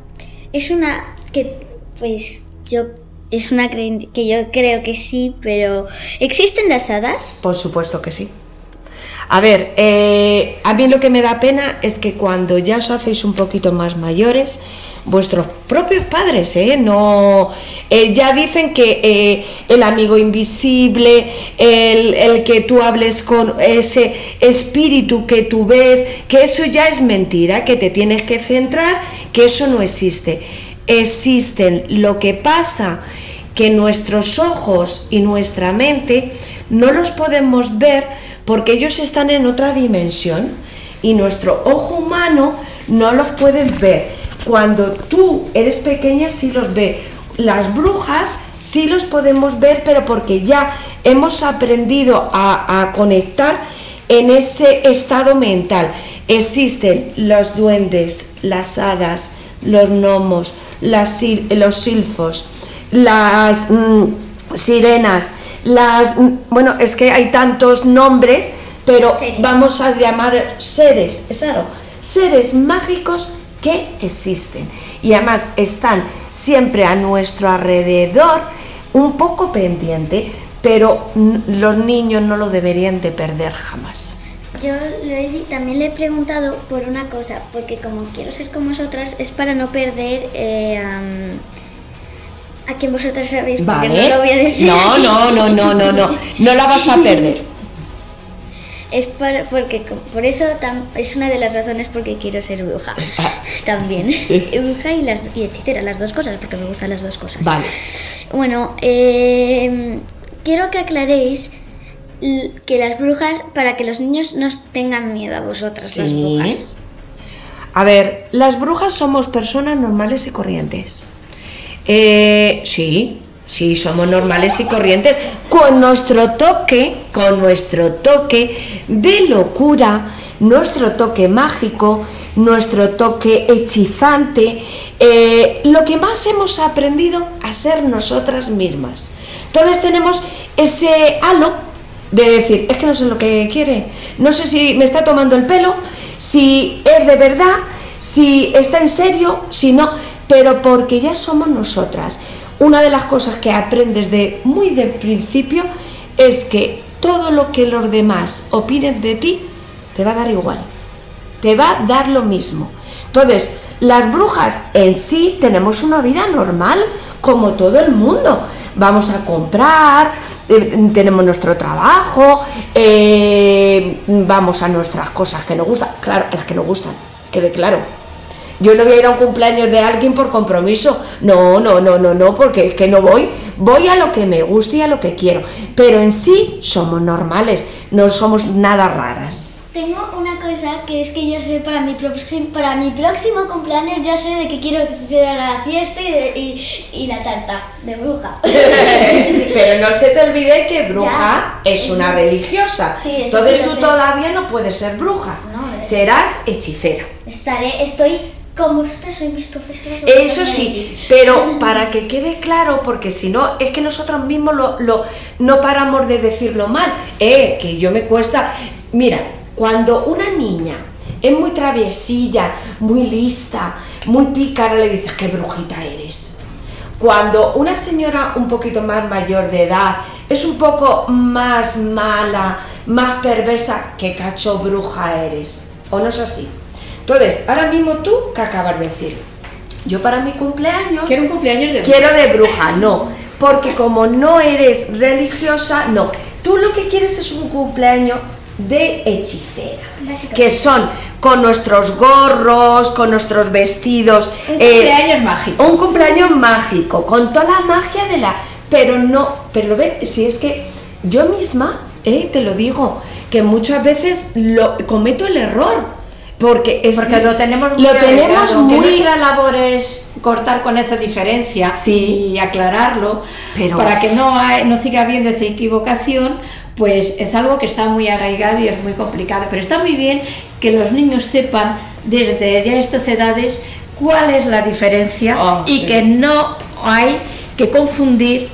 es una que, pues, yo es una que yo creo que sí, pero ¿existen las hadas? Por supuesto que sí. A ver, eh, a mí lo que me da pena es que cuando ya os hacéis un poquito más mayores, vuestros propios padres, ¿eh? No, eh, ya dicen que eh, el amigo invisible, el, el que tú hables con ese espíritu que tú ves, que eso ya es mentira, que te tienes que centrar, que eso no existe. Existen. Lo que pasa que nuestros ojos y nuestra mente no los podemos ver porque ellos están en otra dimensión y nuestro ojo humano no los puede ver. Cuando tú eres pequeña sí los ve. Las brujas sí los podemos ver, pero porque ya hemos aprendido a, conectar en ese estado mental. Existen los duendes, las hadas, los gnomos, los silfos, las mm, sirenas, las... bueno, es que hay tantos nombres, pero Seres. vamos a llamar seres, claro, seres mágicos que existen. Y además están siempre a nuestro alrededor, un poco pendiente, pero los niños no lo deberían de perder jamás. Yo le también le he preguntado por una cosa, porque como quiero ser como vosotras, es para no perder eh, a quien vosotras sabéis, porque no lo voy a decir. No, no, no, no, no, no, no la vas a perder. (laughs) Es para, porque por eso tam- es una de las razones por qué quiero ser bruja. También. (laughs) bruja y, las, y hechicera, las dos cosas, porque me gustan las dos cosas. Vale. Bueno, eh, quiero que aclaréis que las brujas, para que los niños no tengan miedo a vosotras, las Sí. brujas. A ver, las brujas somos personas normales y corrientes. Eh, sí, sí, somos normales y corrientes con nuestro toque, con nuestro toque de locura, nuestro toque mágico, nuestro toque hechizante, eh, lo que más hemos aprendido a ser nosotras mismas. Entonces tenemos ese halo de decir, es que no sé lo que quiere, no sé si me está tomando el pelo, si es de verdad, si está en serio, si no, pero porque ya somos nosotras. Una de las cosas que aprendes de muy de principio es que todo lo que los demás opinen de ti te va a dar igual. te va a dar lo mismo. Entonces, las brujas en sí tenemos una vida normal, como todo el mundo. Vamos a comprar, eh, tenemos nuestro trabajo, eh, vamos a nuestras cosas que nos gustan, claro, las que nos gustan, quede claro. Yo no voy a ir a un cumpleaños de alguien por compromiso. No, no, no, no, no, porque es que no voy. Voy a lo que me gusta y a lo que quiero. Pero en sí somos normales, no somos nada raras. Tengo una cosa que es que yo sé para mi, próximo, para mi próximo cumpleaños ya sé de qué quiero que sea la fiesta y, de- y- y la tarta de bruja. (laughs) (laughs) Pero no se te olvide que bruja es una religiosa. Sí, Entonces tú todavía no puedes ser bruja. No, eh. Serás hechicera. Estaré, estoy como vosotras sois mis profesoras. Eso sí, pero (laughs) para que quede claro, porque si no, es que nosotros mismos lo, lo- no paramos de decirlo mal. Eh, que yo me cuesta. Mira, cuando una niña es muy traviesilla, muy lista, muy pícara, le dices, qué brujita eres. Cuando una señora un poquito más mayor de edad es un poco más mala, más perversa, qué cacho bruja eres. ¿O no es así? Entonces, ahora mismo tú, ¿qué acabas de decir? Yo para mi cumpleaños Quiero un cumpleaños de quiero de bruja, no. Porque como no eres religiosa, no. Tú lo que quieres es un cumpleaños de hechicera. Que son con nuestros gorros, con nuestros vestidos. Un eh, cumpleaños mágico. un cumpleaños mágico, con toda la magia de la... Pero no, pero ve, si es que yo misma, eh, te lo digo, que muchas veces lo cometo el error. Porque es Porque lo tenemos muy lo tenemos muy nuestra labor es cortar con esa diferencia Sí. y aclararlo Pero- para que no, hay- no siga habiendo esa equivocación, pues es algo que está muy arraigado y es muy complicado. Pero está muy bien que los niños sepan desde ya estas edades cuál es la diferencia Ah, y sí. que no hay que confundir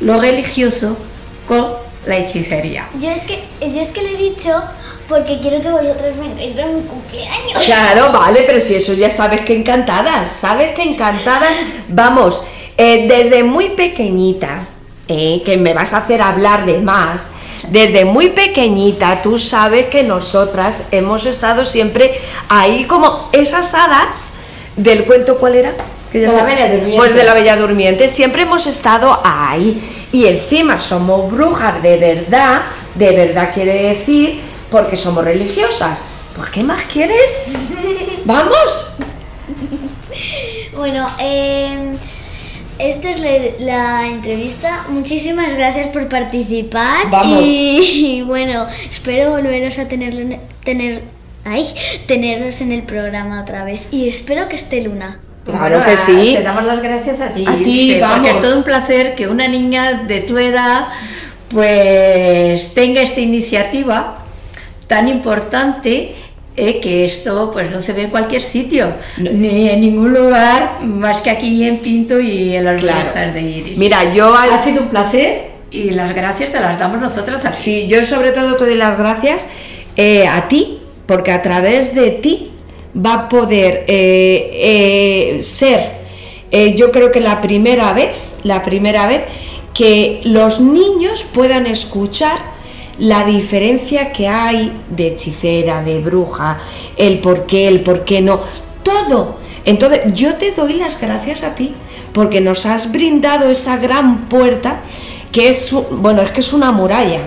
lo religioso con la hechicería. Yo es que yo es que le he dicho porque quiero que vosotros vengáis a mi cumpleaños. Claro, vale, pero si eso ya sabes que encantadas, sabes que encantadas, vamos, eh, desde muy pequeñita, eh, que me vas a hacer hablar de más, desde muy pequeñita tú sabes que nosotras hemos estado siempre ahí como esas hadas del cuento, ¿cuál era? Que ya De la sabes. Bella Durmiente. Pues de la Bella Durmiente, siempre hemos estado ahí y encima somos brujas de verdad, de verdad quiere decir, porque somos religiosas. Pues ¿qué más quieres? ¡Vamos! Bueno, eh, esta es la, la entrevista. Muchísimas gracias por participar. Vamos. Y, bueno, espero volveros a tenerlo, en- tener, ay, tenerlos en el programa otra vez. Y espero que esté Luna. Claro Bueno, que sí. Te damos las gracias a ti. A ti, Porque vamos. es todo un placer que una niña de tu edad pues tenga esta iniciativa tan importante eh, que esto pues no se ve en cualquier sitio, ni en ningún lugar más que aquí en Pinto y en las Claro. granjas de Iris. Mira, yo al- ha sido un placer y las gracias te las damos nosotras a ti. Sí, yo sobre todo te doy las gracias eh, a ti, porque a través de ti va a poder eh, eh, ser, yo creo que la primera vez, la primera vez que los niños puedan escuchar la diferencia que hay de hechicera, de bruja, el por qué, el por qué no, todo. Entonces yo te doy las gracias a ti, porque nos has brindado esa gran puerta que es, bueno, es que es una muralla,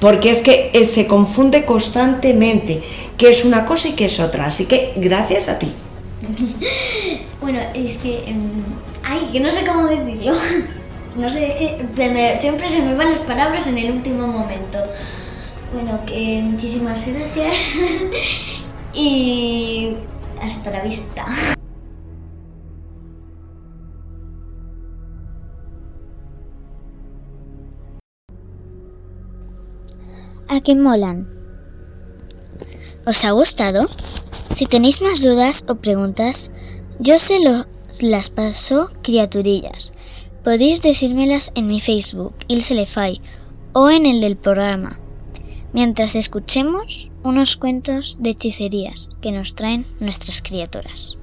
porque es que eh, se confunde constantemente qué es una cosa y qué es otra. Así que gracias a ti. (laughs) Bueno, es que. em, ay, que no sé cómo decirlo. (laughs) No sé, es que se me- siempre se me van las palabras en el último momento. Bueno, que muchísimas gracias. (laughs) y. hasta la vista. ¿A qué molan? ¿Os ha gustado? Si tenéis más dudas o preguntas, yo se las paso criaturillas. Podéis decírmelas en mi Facebook, Ilse Lefay, o en el del programa, mientras escuchemos unos cuentos de hechicerías que nos traen nuestras criaturas.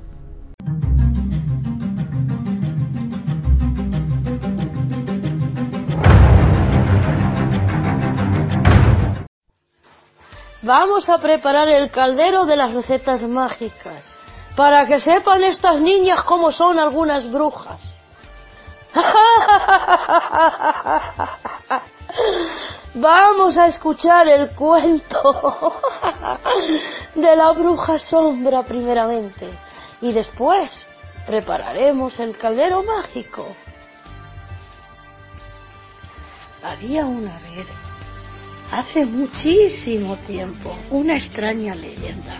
Vamos a preparar el caldero de las recetas mágicas, para que sepan estas niñas cómo son algunas brujas. (laughs) Vamos a escuchar el cuento de la bruja sombra primeramente y después prepararemos el caldero mágico. Había una vez, hace muchísimo tiempo, una extraña leyenda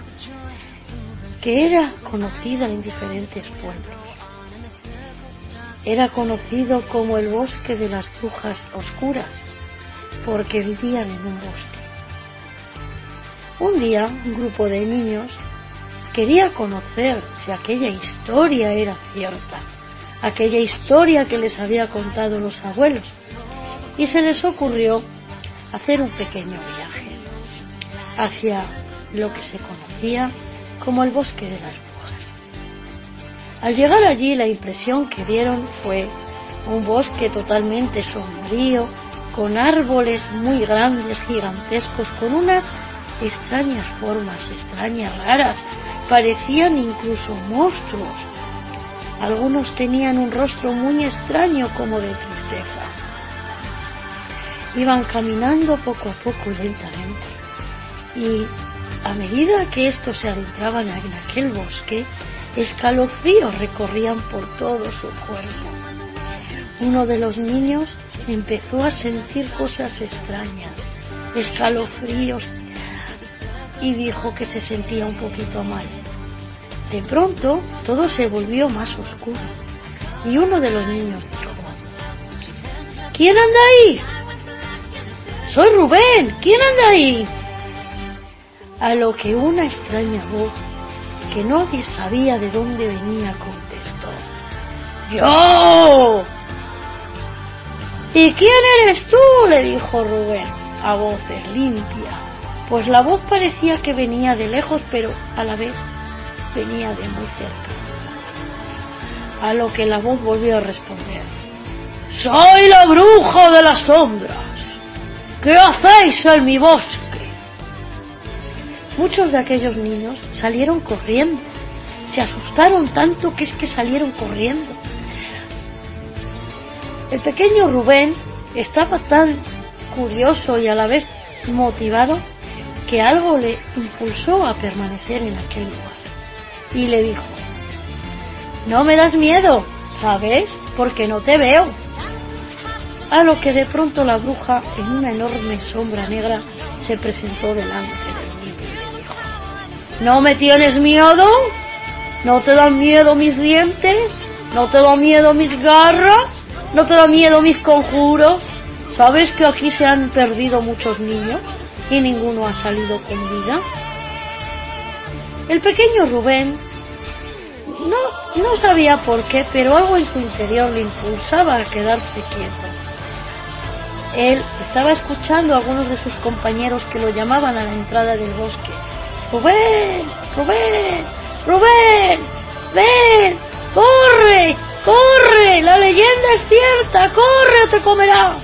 que era conocida en diferentes pueblos. Era conocido como el bosque de las brujas oscuras porque vivían en un bosque. Un día un grupo de niños quería conocer si aquella historia era cierta, aquella historia que les había contado los abuelos, y se les ocurrió hacer un pequeño viaje hacia lo que se conocía como el bosque de las. Al llegar allí la impresión que dieron fue un bosque totalmente sombrío, con árboles muy grandes, gigantescos, con unas extrañas formas, extrañas, raras, parecían incluso monstruos. Algunos tenían un rostro muy extraño como de tristeza. Iban caminando poco a poco lentamente y a medida que estos se adentraban en aquel bosque, escalofríos recorrían por todo su cuerpo. Uno de los niños empezó a sentir cosas extrañas, escalofríos, y dijo que se sentía un poquito mal. De pronto todo se volvió más oscuro y uno de los niños dijo, ¿quién anda ahí? Soy Rubén, ¿quién anda ahí? A lo que una extraña voz, que nadie sabía de dónde venía, contestó, ¡Yo! ¿Y quién eres tú? le dijo Rubén, a voces limpias, pues la voz parecía que venía de lejos, pero a la vez venía de muy cerca. A lo que la voz volvió a responder, Soy la bruja de las sombras. ¿Qué hacéis en mi bosque? Muchos de aquellos niños salieron corriendo. Se asustaron tanto que es que salieron corriendo. El pequeño Rubén estaba tan curioso y a la vez motivado que algo le impulsó a permanecer en aquel lugar. Y le dijo, no me das miedo, ¿sabes? Porque no te veo. A lo que de pronto la bruja, en una enorme sombra negra, se presentó delante le dijo, ¿no me tienes miedo? ¿No te dan miedo mis dientes? ¿No te dan miedo mis garras? ¿No te da miedo mis conjuros? ¿Sabes que aquí se han perdido muchos niños y ninguno ha salido con vida? El pequeño Rubén no, no sabía por qué, pero algo en su interior le impulsaba a quedarse quieto. Él estaba escuchando a algunos de sus compañeros que lo llamaban a la entrada del bosque. Rubén, Rubén, Rubén, ven, corre, corre, la leyenda es cierta, corre o te comerá.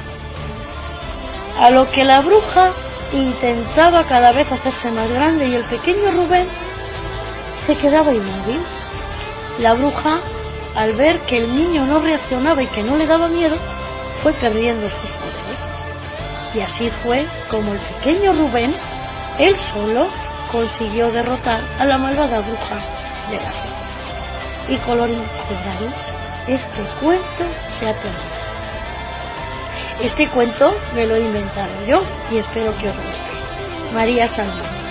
A lo que la bruja intentaba cada vez hacerse más grande y el pequeño Rubén se quedaba inmóvil. La bruja, al ver que el niño no reaccionaba y que no le daba miedo, fue perdiendo sus poderes. Y así fue como el pequeño Rubén, él solo, consiguió derrotar a la malvada bruja de la sombra. Y colorín colorado, este cuento se ha terminado. Este cuento me lo he inventado yo y espero que os guste. María Salmón.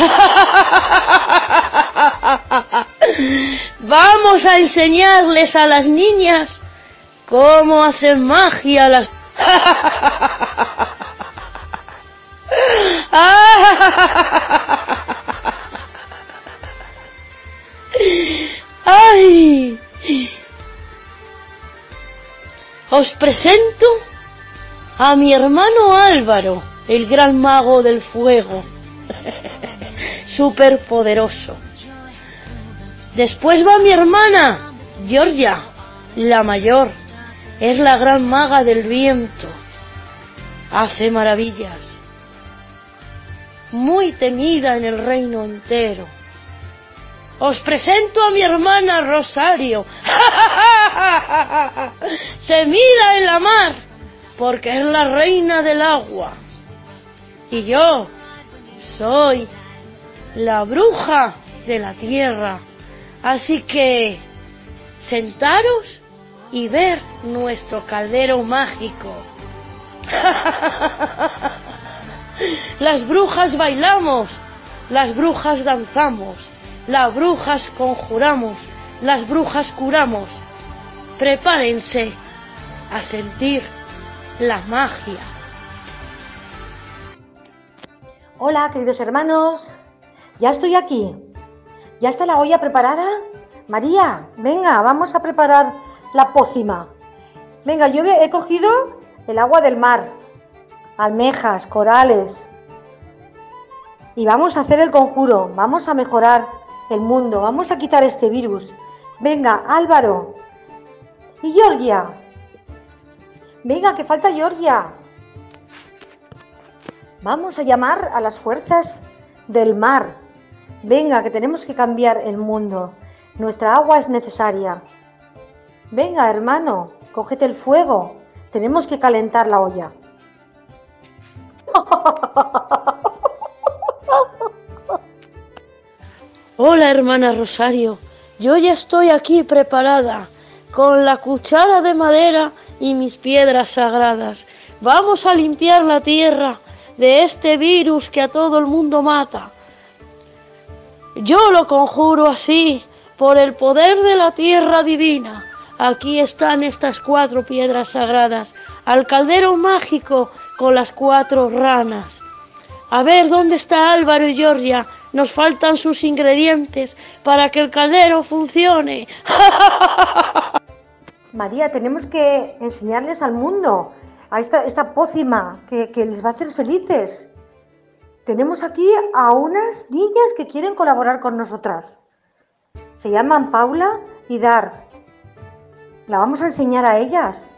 (laughs) Vamos a enseñarles a las niñas cómo hacer magia las... (laughs) ¡Ay! Os presento a mi hermano Álvaro, el gran mago del fuego. (laughs) Superpoderoso. Después va mi hermana, Georgia, la mayor. Es la gran maga del viento. hace maravillas, muy temida en el reino entero. Os presento a mi hermana Rosario. (laughs) Se mira en la mar porque es la reina del agua. Y yo soy la bruja de la tierra. Así que sentaros y ver nuestro caldero mágico. (laughs) las brujas bailamos, las brujas danzamos, las brujas conjuramos, las brujas curamos. Prepárense a sentir la magia. Hola, queridos hermanos. Ya estoy aquí. ¿Ya está la olla preparada? María, venga, vamos a preparar la pócima. Venga, yo he cogido el agua del mar, almejas, corales. Y vamos a hacer el conjuro, vamos a mejorar el mundo, vamos a quitar este virus. Venga, Álvaro. Y Georgia. Venga, que falta Georgia. Vamos a llamar a las fuerzas del mar. Venga, que tenemos que cambiar el mundo. Nuestra agua es necesaria. Venga, hermano, cógete el fuego. Tenemos que calentar la olla. Hola, hermana Rosario. Yo ya estoy aquí preparada, con la cuchara de madera y mis piedras sagradas. Vamos a limpiar la tierra de este virus que a todo el mundo mata. Yo lo conjuro así, por el poder de la tierra divina. Aquí están estas cuatro piedras sagradas, al caldero mágico con las cuatro ranas. A ver, ¿dónde está Álvaro y Georgia? Nos faltan sus ingredientes para que el caldero funcione. (laughs) María, tenemos que enseñarles al mundo a esta, pócima que les va a hacer felices. Tenemos aquí a unas niñas que quieren colaborar con nosotras. Se llaman Paula y Dar. La vamos a enseñar a ellas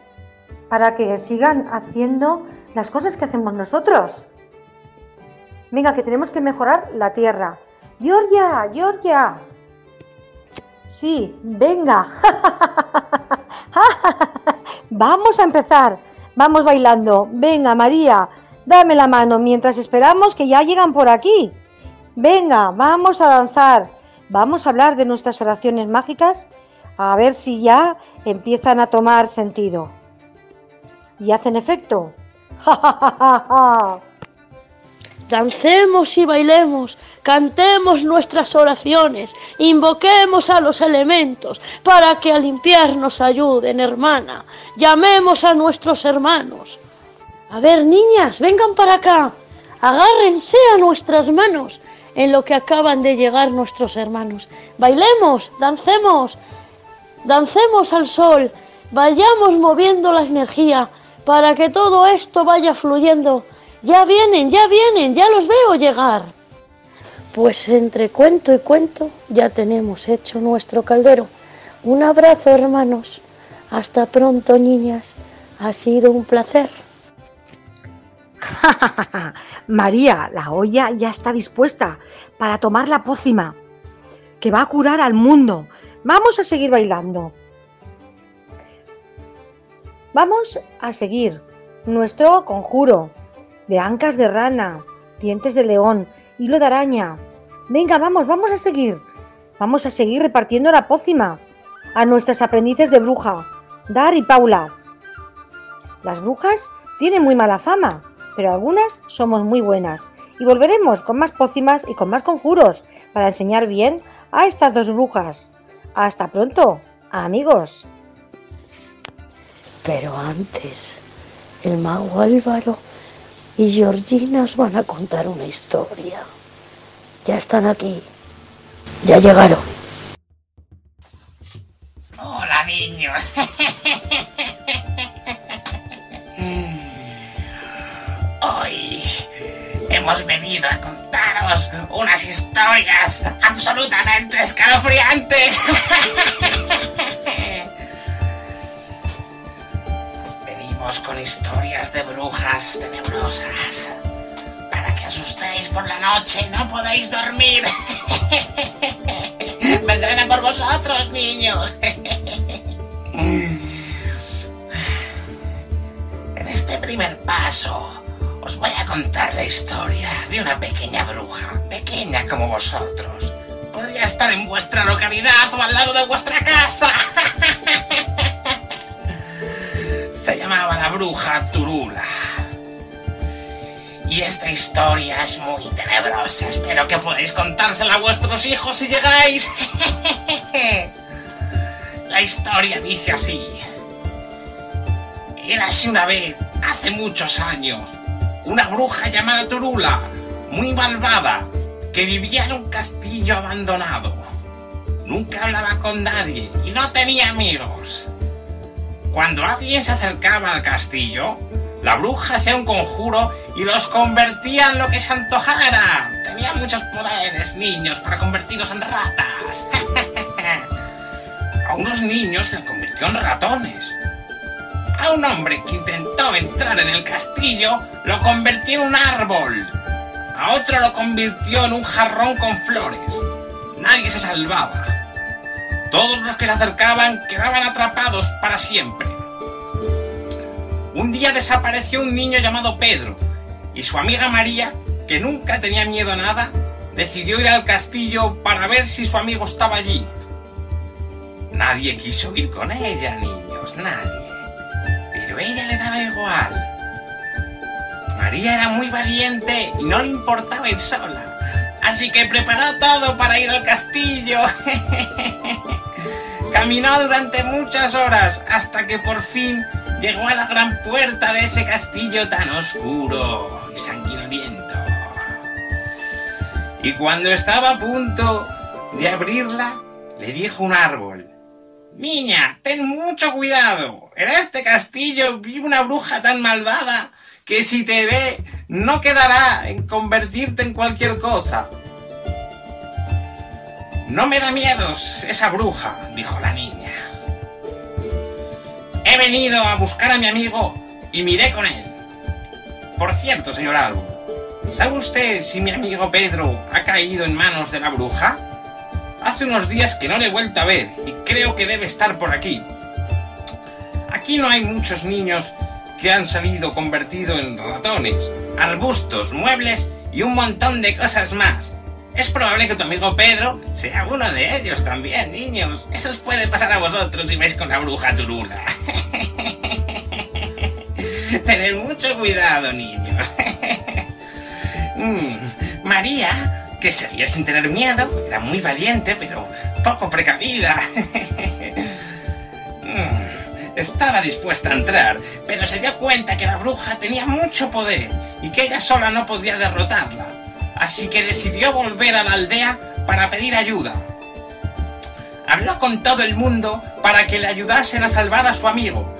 para que sigan haciendo las cosas que hacemos nosotros. Venga, que tenemos que mejorar la tierra. Georgia, Georgia. Sí, venga. (laughs) Vamos a empezar. Vamos bailando. Venga, María, dame la mano mientras esperamos que ya llegan por aquí. Venga, vamos a danzar. Vamos a hablar de nuestras oraciones mágicas a ver si ya empiezan a tomar sentido. ¿Y hacen efecto? (laughs) Dancemos y bailemos, cantemos nuestras oraciones, invoquemos a los elementos para que a limpiar nos ayuden, hermana. Llamemos a nuestros hermanos. A ver, niñas, vengan para acá. Agárrense a nuestras manos en lo que acaban de llegar nuestros hermanos. Bailemos, dancemos, dancemos al sol, vayamos moviendo la energía para que todo esto vaya fluyendo. Ya vienen, ya vienen, ya los veo llegar. Pues entre cuento y cuento ya tenemos hecho nuestro caldero. Un abrazo, hermanos. Hasta pronto, niñas. Ha sido un placer. (laughs) María, la olla ya está dispuesta para tomar la pócima que va a curar al mundo. Vamos a seguir bailando. Vamos a seguir nuestro conjuro de ancas de rana, dientes de león, hilo de araña. Venga, vamos, vamos a seguir. Vamos a seguir repartiendo la pócima a nuestras aprendices de bruja, Dar y Paula. Las brujas tienen muy mala fama, pero algunas somos muy buenas. Y volveremos con más pócimas y con más conjuros para enseñar bien a estas dos brujas. Hasta pronto, amigos. Pero antes, el mago Álvaro y Georgina os van a contar una historia. Ya están aquí. Ya llegaron. Hola niños. (laughs) Hoy hemos venido a contaros unas historias absolutamente escalofriantes. (laughs) con historias de brujas tenebrosas. Para que asustéis por la noche y no podéis dormir. (laughs) Vendrán a por vosotros, niños. (laughs) En este primer paso os voy a contar la historia de una pequeña bruja, pequeña como vosotros. Podría estar en vuestra localidad o al lado de vuestra casa. (laughs) Se llamaba la bruja Turula. Y esta historia es muy tenebrosa. Espero que podáis contársela a vuestros hijos si llegáis. (laughs) La historia dice así. Érase una vez, hace muchos años, una bruja llamada Turula, muy malvada, que vivía en un castillo abandonado. Nunca hablaba con nadie y no tenía amigos. Cuando alguien se acercaba al castillo, la bruja hacía un conjuro y los convertía en lo que se antojara. Tenía muchos poderes, niños, para convertirlos en ratas. (laughs) A unos niños la convirtió en ratones. A un hombre que intentó entrar en el castillo lo convirtió en un árbol. A otro lo convirtió en un jarrón con flores. Nadie se salvaba. Todos los que se acercaban quedaban atrapados para siempre. Un día desapareció un niño llamado Pedro y su amiga María, que nunca tenía miedo a nada, decidió ir al castillo para ver si su amigo estaba allí. Nadie quiso ir con ella, niños, nadie. Pero ella le daba igual. María era muy valiente y no le importaba ir sola. Así que preparó todo para ir al castillo. (laughs) Caminó durante muchas horas hasta que por fin llegó a la gran puerta de ese castillo tan oscuro y sanguinoliento. Y cuando estaba a punto de abrirla, le dijo un árbol. Niña, ten mucho cuidado. En este castillo vive una bruja tan malvada que si te ve no quedará en convertirte en cualquier cosa. No me da miedos esa bruja, dijo la niña. He venido a buscar a mi amigo y miré con él. Por cierto, señor árbol, ¿sabe usted si mi amigo Pedro ha caído en manos de la bruja? Hace unos días que no le he vuelto a ver y creo que debe estar por aquí. Aquí no hay muchos niños que han salido convertidos en ratones, arbustos, muebles y un montón de cosas más. Es probable que tu amigo Pedro sea uno de ellos también, niños. Eso os puede pasar a vosotros si vais con la bruja Turula. (laughs) Tened mucho cuidado, niños. (laughs) Mm, María, que seguía sin tener miedo, era muy valiente, pero poco precavida. (laughs) Estaba dispuesta a entrar, pero se dio cuenta que la bruja tenía mucho poder y que ella sola no podía derrotarla. Así que decidió volver a la aldea para pedir ayuda. Habló con todo el mundo para que le ayudasen a salvar a su amigo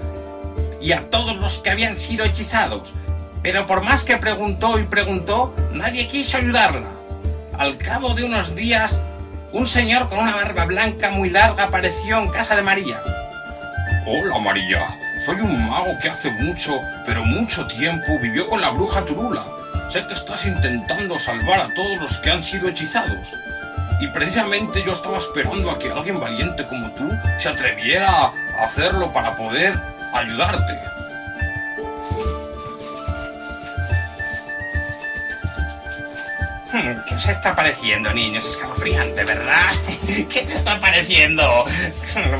y a todos los que habían sido hechizados. Pero por más que preguntó y preguntó, nadie quiso ayudarla. Al cabo de unos días, un señor con una barba blanca muy larga apareció en casa de María. Hola María, soy un mago que hace mucho, pero mucho tiempo vivió con la bruja Turula. Sé que estás intentando salvar a todos los que han sido hechizados. Y precisamente yo estaba esperando a que alguien valiente como tú se atreviera a hacerlo para poder ayudarte. Hmm, ¿Qué os está pareciendo, niños? Escalofriante, ¿verdad? (laughs) ¿Qué te está pareciendo?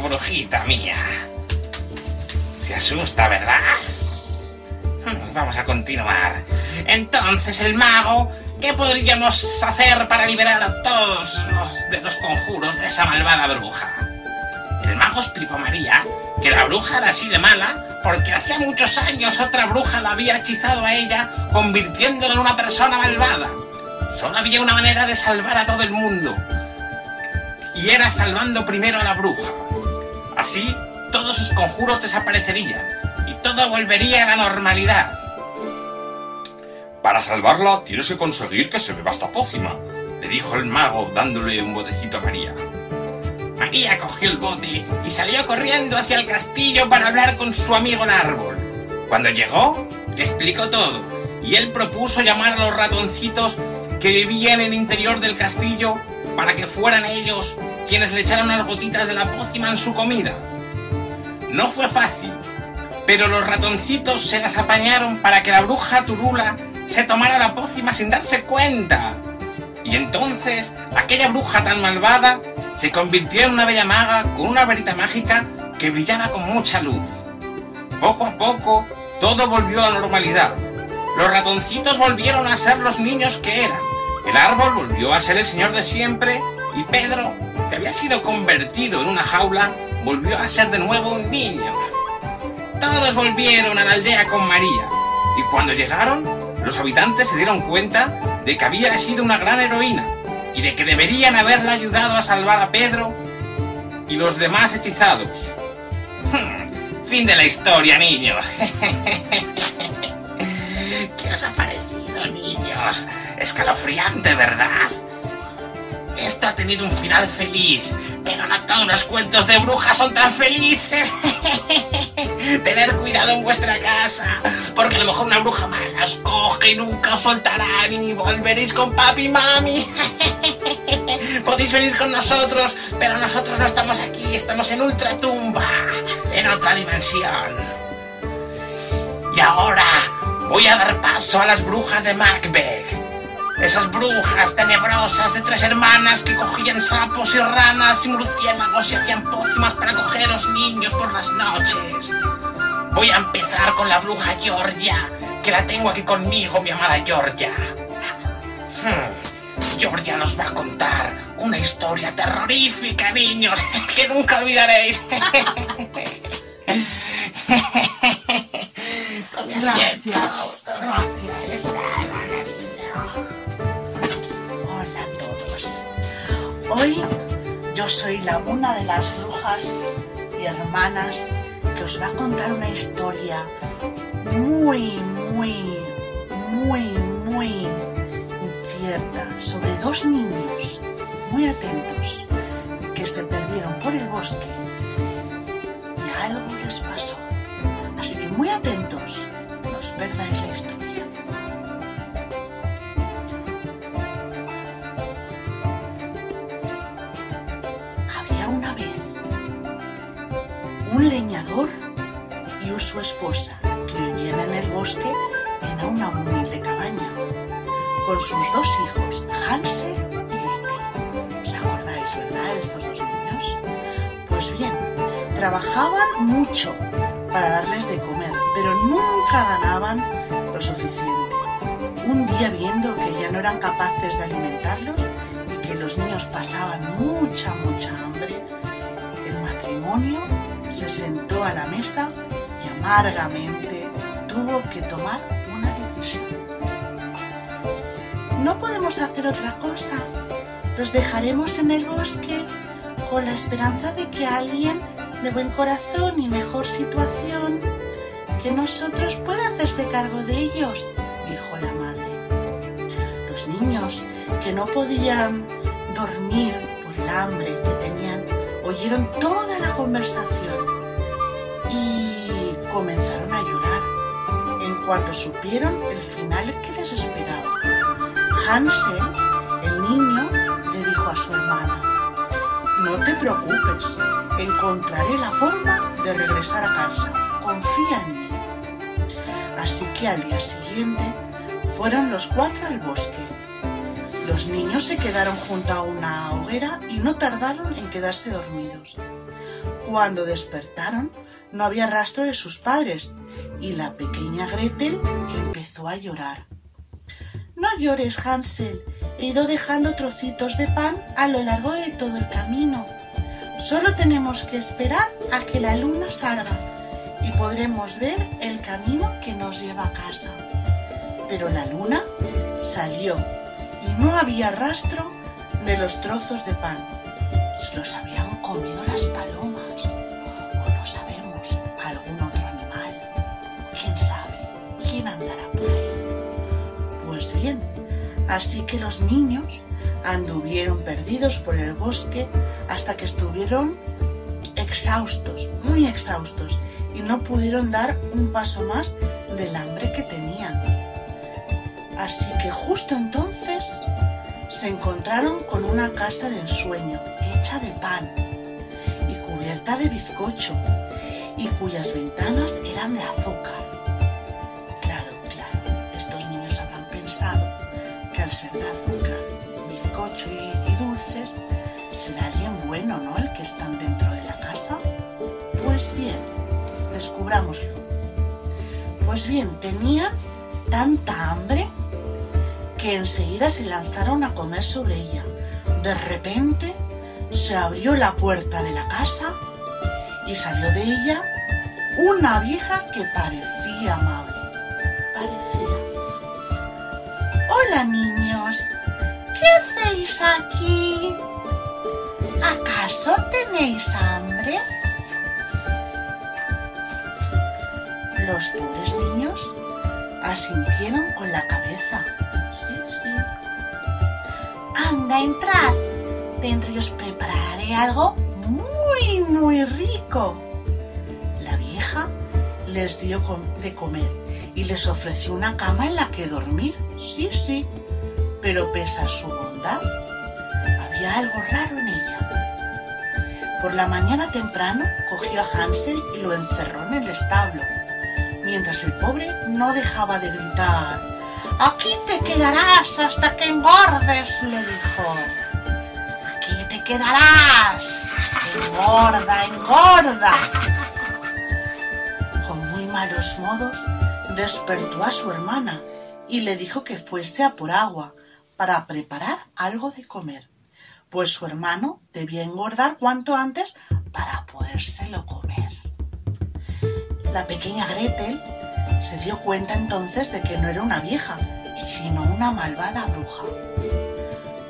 Brujita mía. Asusta, ¿verdad? Vamos a continuar. Entonces, el mago, ¿qué podríamos hacer para liberar a todos los de los conjuros de esa malvada bruja? El mago explicó a María que la bruja era así de mala porque hacía muchos años otra bruja la había hechizado a ella, convirtiéndola en una persona malvada. Solo había una manera de salvar a todo el mundo. Y era salvando primero a la bruja. Así, todos sus conjuros desaparecerían y todo volvería a la normalidad. Para salvarla tienes que conseguir que se beba esta pócima, le dijo el mago dándole un botecito a María. María cogió el bote y salió corriendo hacia el castillo para hablar con su amigo el árbol. Cuando llegó, le explicó todo y él propuso llamar a los ratoncitos que vivían en el interior del castillo para que fueran ellos quienes le echaran unas gotitas de la pócima en su comida. No fue fácil, pero los ratoncitos se las apañaron para que la bruja Turula se tomara la pócima sin darse cuenta. Y entonces aquella bruja tan malvada se convirtió en una bella maga con una varita mágica que brillaba con mucha luz. Poco a poco todo volvió a la normalidad. Los ratoncitos volvieron a ser los niños que eran. El árbol volvió a ser el señor de siempre y Pedro, que había sido convertido en una jaula, volvió a ser de nuevo un niño. Todos volvieron a la aldea con María y cuando llegaron, los habitantes se dieron cuenta de que había sido una gran heroína y de que deberían haberla ayudado a salvar a Pedro y los demás hechizados. (laughs) fin de la historia, niños. (laughs) ¿Qué os ha parecido, niños? Escalofriante, ¿verdad? Esto ha tenido un final feliz, pero no todos los cuentos de brujas son tan felices. (laughs) Tener cuidado en vuestra casa, porque a lo mejor una bruja mala os coge y nunca os soltará y volveréis con papi y mami. (laughs) Podéis venir con nosotros, pero nosotros no estamos aquí, estamos en Ultratumba, en otra dimensión. Y ahora voy a dar paso a las brujas de Macbeth. Esas brujas tenebrosas de tres hermanas que cogían sapos y ranas y murciélagos y hacían pócimas para cogeros niños por las noches. Voy a empezar con la bruja Georgia, que la tengo aquí conmigo, mi amada Georgia. Hmm, Georgia nos va a contar una historia terrorífica, niños, (laughs) que nunca olvidaréis. (laughs) Gracias, gracias. Hola a todos. Hoy yo soy la una de las brujas y hermanas que os va a contar una historia muy, muy, muy, muy incierta sobre dos niños muy atentos que se perdieron por el bosque y algo les pasó. Así que muy atentos, no os perdáis la historia. Un leñador y su esposa que vivían en el bosque en una humilde cabaña con sus dos hijos, Hansel y Gretel. ¿Os acordáis, verdad, estos dos niños? Pues bien, trabajaban mucho para darles de comer, pero nunca ganaban lo suficiente. Un día viendo que ya no eran capaces de alimentarlos y que los niños pasaban mucha, mucha hambre, el matrimonio se sentó a la mesa y amargamente tuvo que tomar una decisión. No podemos hacer otra cosa. Los dejaremos en el bosque con la esperanza de que alguien de buen corazón y mejor situación que nosotros pueda hacerse cargo de ellos, dijo la madre. Los niños que no podían dormir por el hambre que tenían oyeron toda la conversación comenzaron a llorar en cuanto supieron el final que les esperaba. Hansel, el niño, le dijo a su hermana, no te preocupes, encontraré la forma de regresar a casa. Confía en mí. Así que al día siguiente fueron los cuatro al bosque. Los niños se quedaron junto a una hoguera y no tardaron en quedarse dormidos. Cuando despertaron, no había rastro de sus padres y la pequeña Gretel empezó a llorar. No llores, Hansel. He ido dejando trocitos de pan a lo largo de todo el camino. Solo tenemos que esperar a que la luna salga y podremos ver el camino que nos lleva a casa. Pero la luna salió y no había rastro de los trozos de pan. Se los habían comido las palomas o no sabemos así que los niños anduvieron perdidos por el bosque hasta que estuvieron exhaustos, muy exhaustos, y no pudieron dar un paso más del hambre que tenían. Así que justo entonces se encontraron con una casa de ensueño hecha de pan y cubierta de bizcocho y cuyas ventanas eran de azúcar. Claro, claro, estos niños habrán pensado que al ser de azúcar, bizcocho y, y dulces, será alguien bueno, ¿no? El que están dentro de la casa. Pues bien, descubrámoslo. Pues bien, tenían tanta hambre que enseguida se lanzaron a comer sobre ella. De repente se abrió la puerta de la casa y salió de ella una vieja que parecía amable. Parecía. Hola niños, ¿qué hacéis aquí? ¿Acaso tenéis hambre? Los pobres niños asintieron con la cabeza. Sí, sí. Anda, entrad. Dentro y os prepararé algo muy, muy rico. La vieja les dio de comer y les ofreció una cama en la que dormir. Sí, sí. Pero pese a su bondad, había algo raro en ella. Por la mañana temprano cogió a Hansel y lo encerró en el establo, mientras el pobre no dejaba de gritar. Aquí te quedarás hasta que engordes, le dijo. Aquí te quedarás. Engorda, engorda. Con muy malos modos, despertó a su hermana y le dijo que fuese a por agua para preparar algo de comer, pues su hermano debía engordar cuanto antes para podérselo comer. La pequeña Gretel se dio cuenta entonces de que no era una vieja, sino una malvada bruja.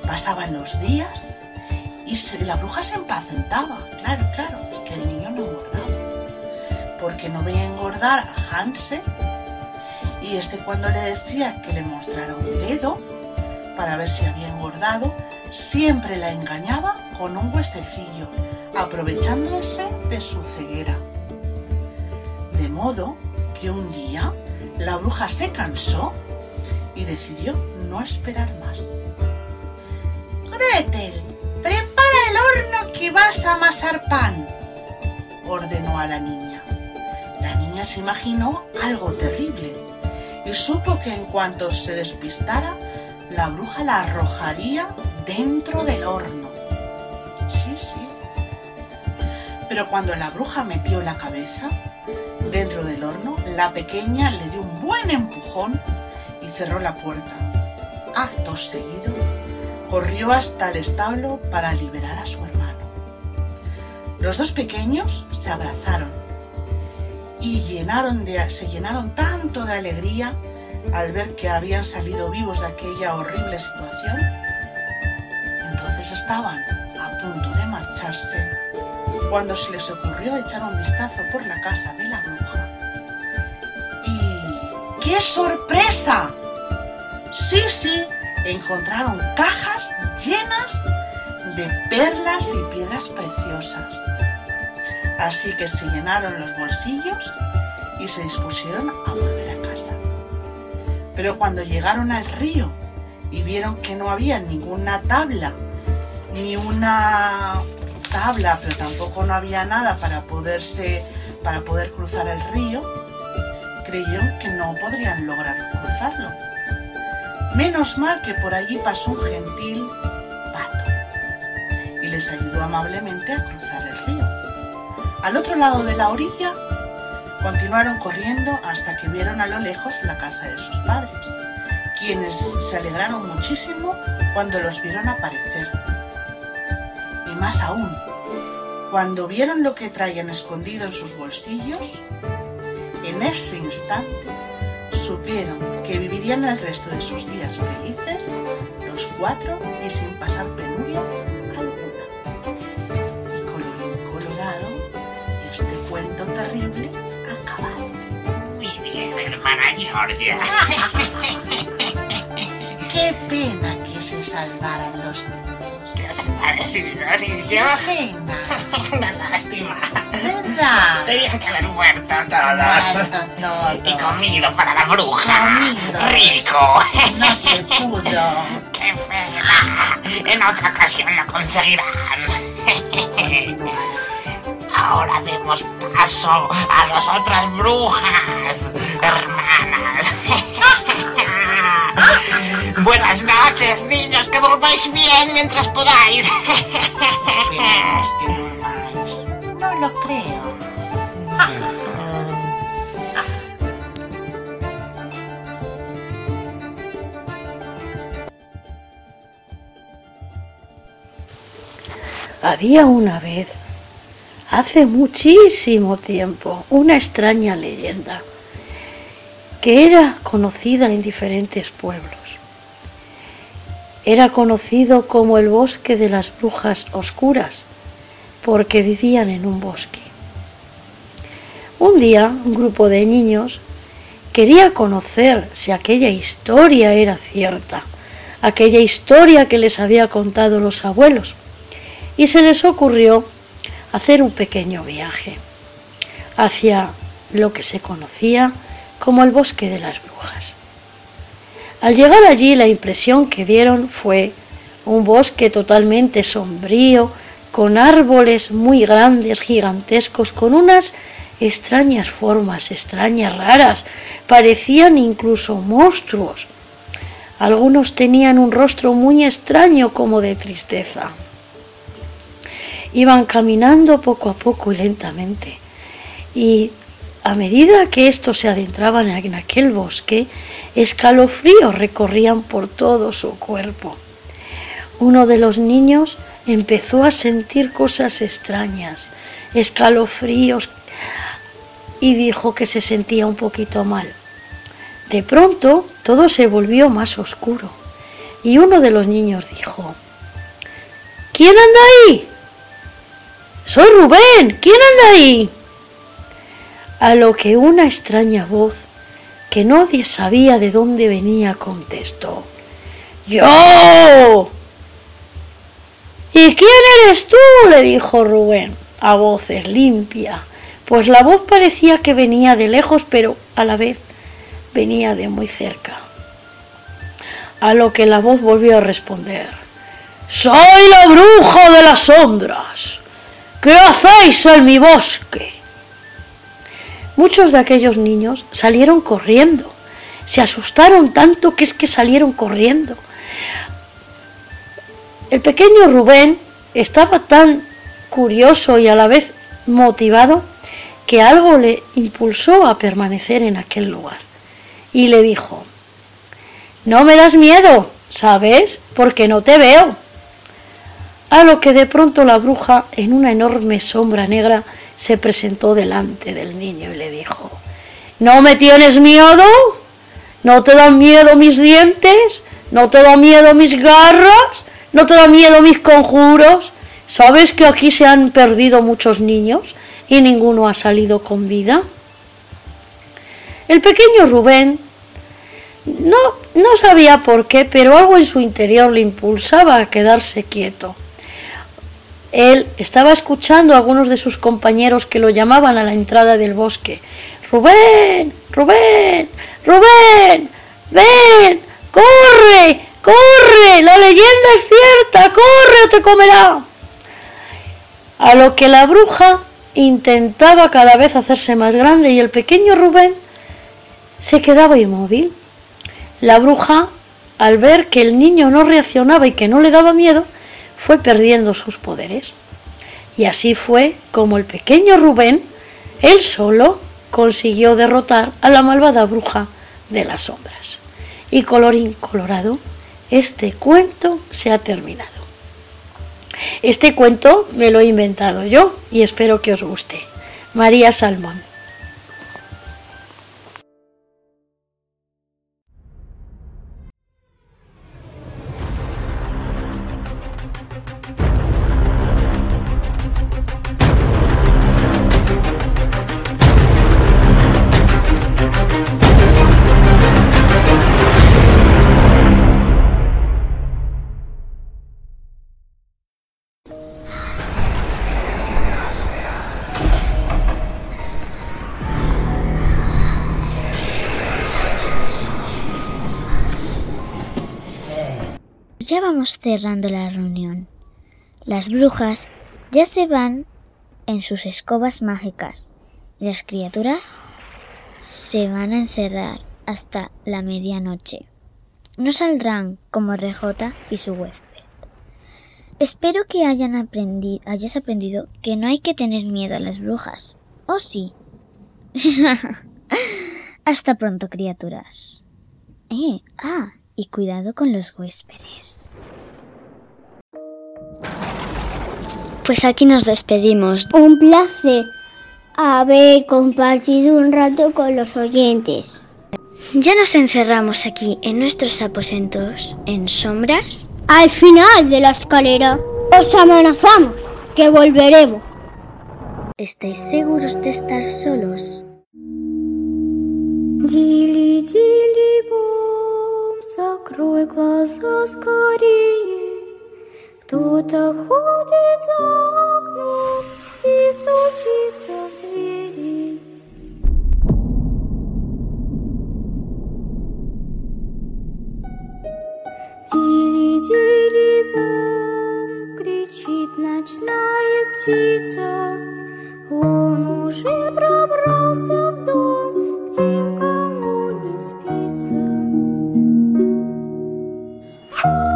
Pasaban los días y la bruja se impacientaba. Claro, claro, es que el niño no engordaba. Porque no veía engordar a Hansel y este cuando le decía que le mostrara un dedo para ver si había engordado, siempre la engañaba con un huesecillo, aprovechándose de su ceguera. De modo que un día la bruja se cansó y decidió no esperar más. Gretel, prepara el horno que vas a amasar pan, ordenó a la niña. La niña se imaginó algo terrible y supo que en cuanto se despistara, la bruja la arrojaría dentro del horno. Sí, sí. Pero cuando la bruja metió la cabeza dentro del horno, la pequeña le dio un buen empujón y cerró la puerta. Acto seguido, corrió hasta el establo para liberar a su hermano. Los dos pequeños se abrazaron y llenaron se llenaron tanto de alegría al ver que habían salido vivos de aquella horrible situación. Entonces estaban a punto de marcharse cuando se les ocurrió echar un vistazo por la casa de la bruja. ¡Y qué sorpresa! Sí, sí, encontraron cajas llenas de perlas y piedras preciosas. Así que se llenaron los bolsillos y se dispusieron a volver a casa. Pero cuando llegaron al río y vieron que no había ninguna tabla, ni una tabla, pero tampoco no había nada para poderse para poder cruzar el río, creyeron que no podrían lograr cruzarlo. Menos mal que por allí pasó un gentil pato y les ayudó amablemente a cruzar el río. Al otro lado de la orilla continuaron corriendo hasta que vieron a lo lejos la casa de sus padres, quienes se alegraron muchísimo cuando los vieron aparecer. Y más aún, cuando vieron lo que traían escondido en sus bolsillos, en ese instante supieron que vivirían el resto de sus días felices, los cuatro y sin pasar penuria acabado. Muy bien, hermana Georgia. Qué pena que se salvaran los niños. Sí, Qué Dios. pena. Una lástima. ¿Verdad? Tenían que haber muerto todos. Muerto todos. Y comido para la bruja. Comidos. Rico. No se pudo. ¡Qué pena! En otra ocasión lo conseguirán. Ahora demos paso a las otras brujas, hermanas. (laughs) Buenas noches, niños, que durmáis bien mientras podáis. Esperemos que durmáis. No lo creo. Había una vez, hace muchísimo tiempo, una extraña leyenda que era conocida en diferentes pueblos. Era conocido como el bosque de las brujas oscuras, porque vivían en un bosque. Un día, un grupo de niños quería conocer si aquella historia era cierta, aquella historia que les había contado los abuelos y se les ocurrió hacer un pequeño viaje hacia lo que se conocía como el bosque de las brujas. Al llegar allí la impresión que dieron fue un bosque totalmente sombrío, con árboles muy grandes, gigantescos, con unas extrañas formas, extrañas, raras, parecían incluso monstruos. Algunos tenían un rostro muy extraño como de tristeza. Iban caminando poco a poco y lentamente. Y a medida que estos se adentraban en aquel bosque, escalofríos recorrían por todo su cuerpo. Uno de los niños empezó a sentir cosas extrañas, escalofríos, y dijo que se sentía un poquito mal. De pronto todo se volvió más oscuro y uno de los niños dijo, ¿Quién anda ahí? Soy Rubén, ¿quién anda ahí? A lo que una extraña voz, que nadie sabía de dónde venía, contestó, ¡Yo! ¿Y quién eres tú? le dijo Rubén, a voces limpia, pues la voz parecía que venía de lejos, pero a la vez venía de muy cerca. A lo que la voz volvió a responder, Soy la bruja de las sombras. ¿Qué hacéis en mi bosque? Muchos de aquellos niños salieron corriendo. Se asustaron tanto que es que salieron corriendo. El pequeño Rubén estaba tan curioso y a la vez motivado que algo le impulsó a permanecer en aquel lugar. Y le dijo, no me das miedo, ¿sabes? Porque no te veo. A lo que de pronto la bruja, en una enorme sombra negra, se presentó delante del niño y le dijo, ¿no me tienes miedo? ¿No te dan miedo mis dientes? ¿No te da miedo mis garras? ¿No te da miedo mis conjuros? ¿Sabes que aquí se han perdido muchos niños y ninguno ha salido con vida? El pequeño Rubén no, no sabía por qué, pero algo en su interior le impulsaba a quedarse quieto. Él estaba escuchando a algunos de sus compañeros que lo llamaban a la entrada del bosque. Rubén, Rubén, Rubén, ven, corre, corre, la leyenda es cierta, corre o te comerá. A lo que la bruja intentaba cada vez hacerse más grande y el pequeño Rubén se quedaba inmóvil. La bruja, al ver que el niño no reaccionaba y que no le daba miedo, fue perdiendo sus poderes. Y así fue como el pequeño Rubén, él solo, consiguió derrotar a la malvada bruja de las sombras. Y colorín colorado, este cuento se ha terminado. Este cuento me lo he inventado yo y espero que os guste. María Salmón. Vamos cerrando la reunión. Las brujas ya se van en sus escobas mágicas y las criaturas se van a encerrar hasta la medianoche. No saldrán como RJ y su huésped. Espero que hayan hayas aprendido que no hay que tener miedo a las brujas. ¿O sí? (laughs) hasta pronto, criaturas. Eh, ah, y cuidado con los huéspedes. Pues aquí nos despedimos. Un placer haber compartido un rato con los oyentes. Ya nos encerramos aquí en nuestros aposentos, en sombras. Al final de la escalera, os amenazamos que volveremos. ¿Estáis seguros de estar solos? Закрой глаза скорее. Кто-то ходит за окном и стучится в двери. Дили, бом, кричит ночная птица. Он уже пробрался в дом, где you